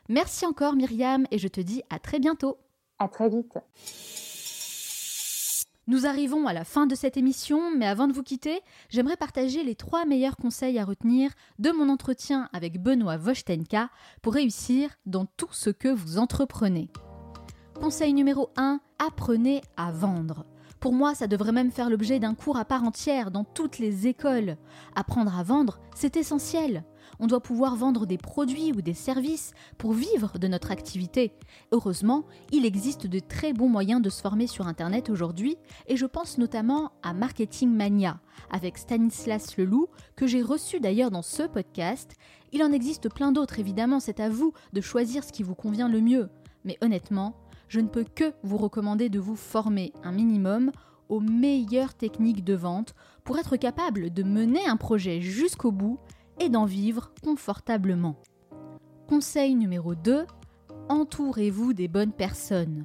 Merci encore Myriam et je te dis à très bientôt. À très vite. Nous arrivons à la fin de cette émission, mais avant de vous quitter, j'aimerais partager les trois meilleurs conseils à retenir de mon entretien avec Benoît Vostenka pour réussir dans tout ce que vous entreprenez. Conseil numéro 1, apprenez à vendre. Pour moi, ça devrait même faire l'objet d'un cours à part entière dans toutes les écoles. Apprendre à vendre, c'est essentiel. On doit pouvoir vendre des produits ou des services pour vivre de notre activité. Heureusement, il existe de très bons moyens de se former sur Internet aujourd'hui et je pense notamment à Marketing Mania avec Stanislas Leloup que j'ai reçu d'ailleurs dans ce podcast. Il en existe plein d'autres évidemment, c'est à vous de choisir ce qui vous convient le mieux. Mais honnêtement, je ne peux que vous recommander de vous former un minimum aux meilleures techniques de vente pour être capable de mener un projet jusqu'au bout et d'en vivre confortablement. Conseil numéro 2, entourez-vous des bonnes personnes.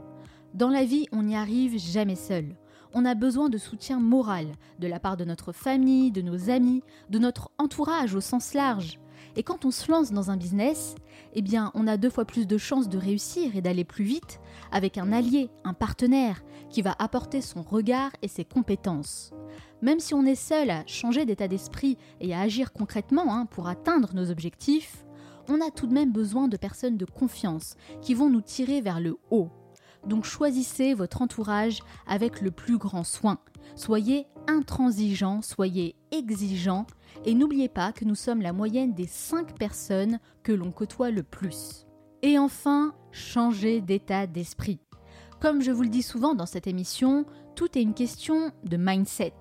Dans la vie, on n'y arrive jamais seul. On a besoin de soutien moral de la part de notre famille, de nos amis, de notre entourage au sens large. Et quand on se lance dans un business, eh bien, on a deux fois plus de chances de réussir et d'aller plus vite avec un allié, un partenaire qui va apporter son regard et ses compétences. Même si on est seul à changer d'état d'esprit et à agir concrètement hein, pour atteindre nos objectifs, on a tout de même besoin de personnes de confiance qui vont nous tirer vers le haut. Donc choisissez votre entourage avec le plus grand soin. Soyez intransigeant, soyez exigeant et n'oubliez pas que nous sommes la moyenne des 5 personnes que l'on côtoie le plus. Et enfin, changez d'état d'esprit. Comme je vous le dis souvent dans cette émission, tout est une question de mindset.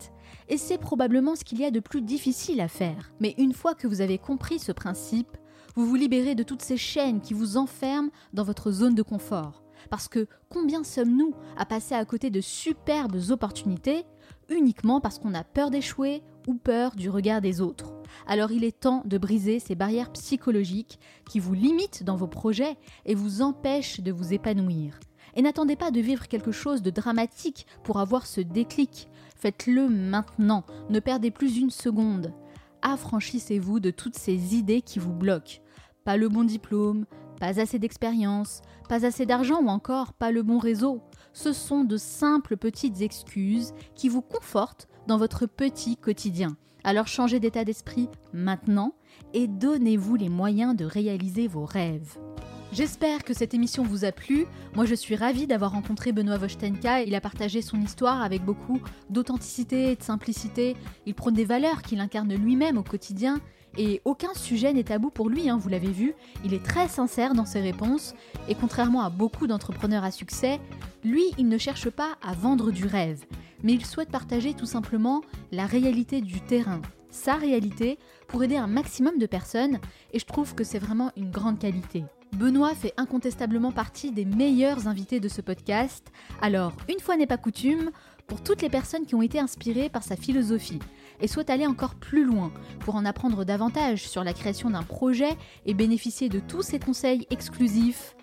Et c'est probablement ce qu'il y a de plus difficile à faire. Mais une fois que vous avez compris ce principe, Vous vous libérez de toutes ces chaînes qui vous enferment dans votre zone de confort. Parce que combien sommes-nous à passer à côté de superbes opportunités uniquement parce qu'on a peur d'échouer ou peur du regard des autres Alors il est temps de briser ces barrières psychologiques qui vous limitent dans vos projets et vous empêchent de vous épanouir. Et n'attendez pas de vivre quelque chose de dramatique pour avoir ce déclic. Faites-le maintenant, ne perdez plus une seconde. Affranchissez-vous de toutes ces idées qui vous bloquent. Pas le bon diplôme, pas assez d'expérience, pas assez d'argent ou encore pas le bon réseau. Ce sont de simples petites excuses qui vous confortent dans votre petit quotidien. Alors changez d'état d'esprit maintenant et donnez-vous les moyens de réaliser vos rêves. J'espère que cette émission vous a plu. Moi, je suis ravie d'avoir rencontré Benoît Vostenka. Il a partagé son histoire avec beaucoup d'authenticité et de simplicité. Il prône des valeurs qu'il incarne lui-même au quotidien. Et aucun sujet n'est tabou pour lui, hein, vous l'avez vu. Il est très sincère dans ses réponses. Et contrairement à beaucoup d'entrepreneurs à succès, lui, il ne cherche pas à vendre du rêve. Mais il souhaite partager tout simplement la réalité du terrain, sa réalité, pour aider un maximum de personnes. Et je trouve que c'est vraiment une grande qualité. Benoît fait incontestablement partie des meilleurs invités de ce podcast. Alors, une fois n'est pas coutume, pour toutes les personnes qui ont été inspirées par sa philosophie et souhaitent aller encore plus loin pour en apprendre davantage sur la création d'un projet et bénéficier de tous ses conseils exclusifs,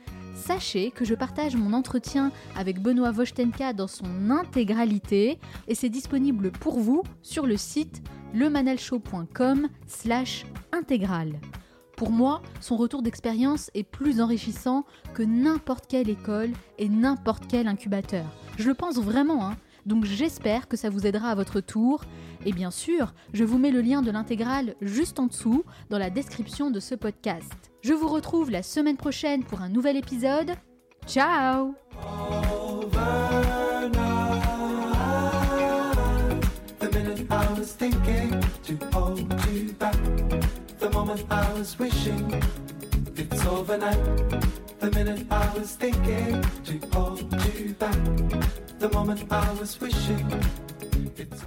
sachez que je partage mon entretien avec Benoît Vostenka dans son intégralité et c'est disponible pour vous sur le site lemanalshow.com slash intégral. Pour moi, son retour d'expérience est plus enrichissant que n'importe quelle école et n'importe quel incubateur. Je le pense vraiment, hein. donc j'espère que ça vous aidera à votre tour. Et bien sûr, je vous mets le lien de l'intégrale juste en dessous dans la description de ce podcast. Je vous retrouve la semaine prochaine pour un nouvel épisode. Ciao it's overnight. The minute I was thinking to hold you back. The moment I was wishing it's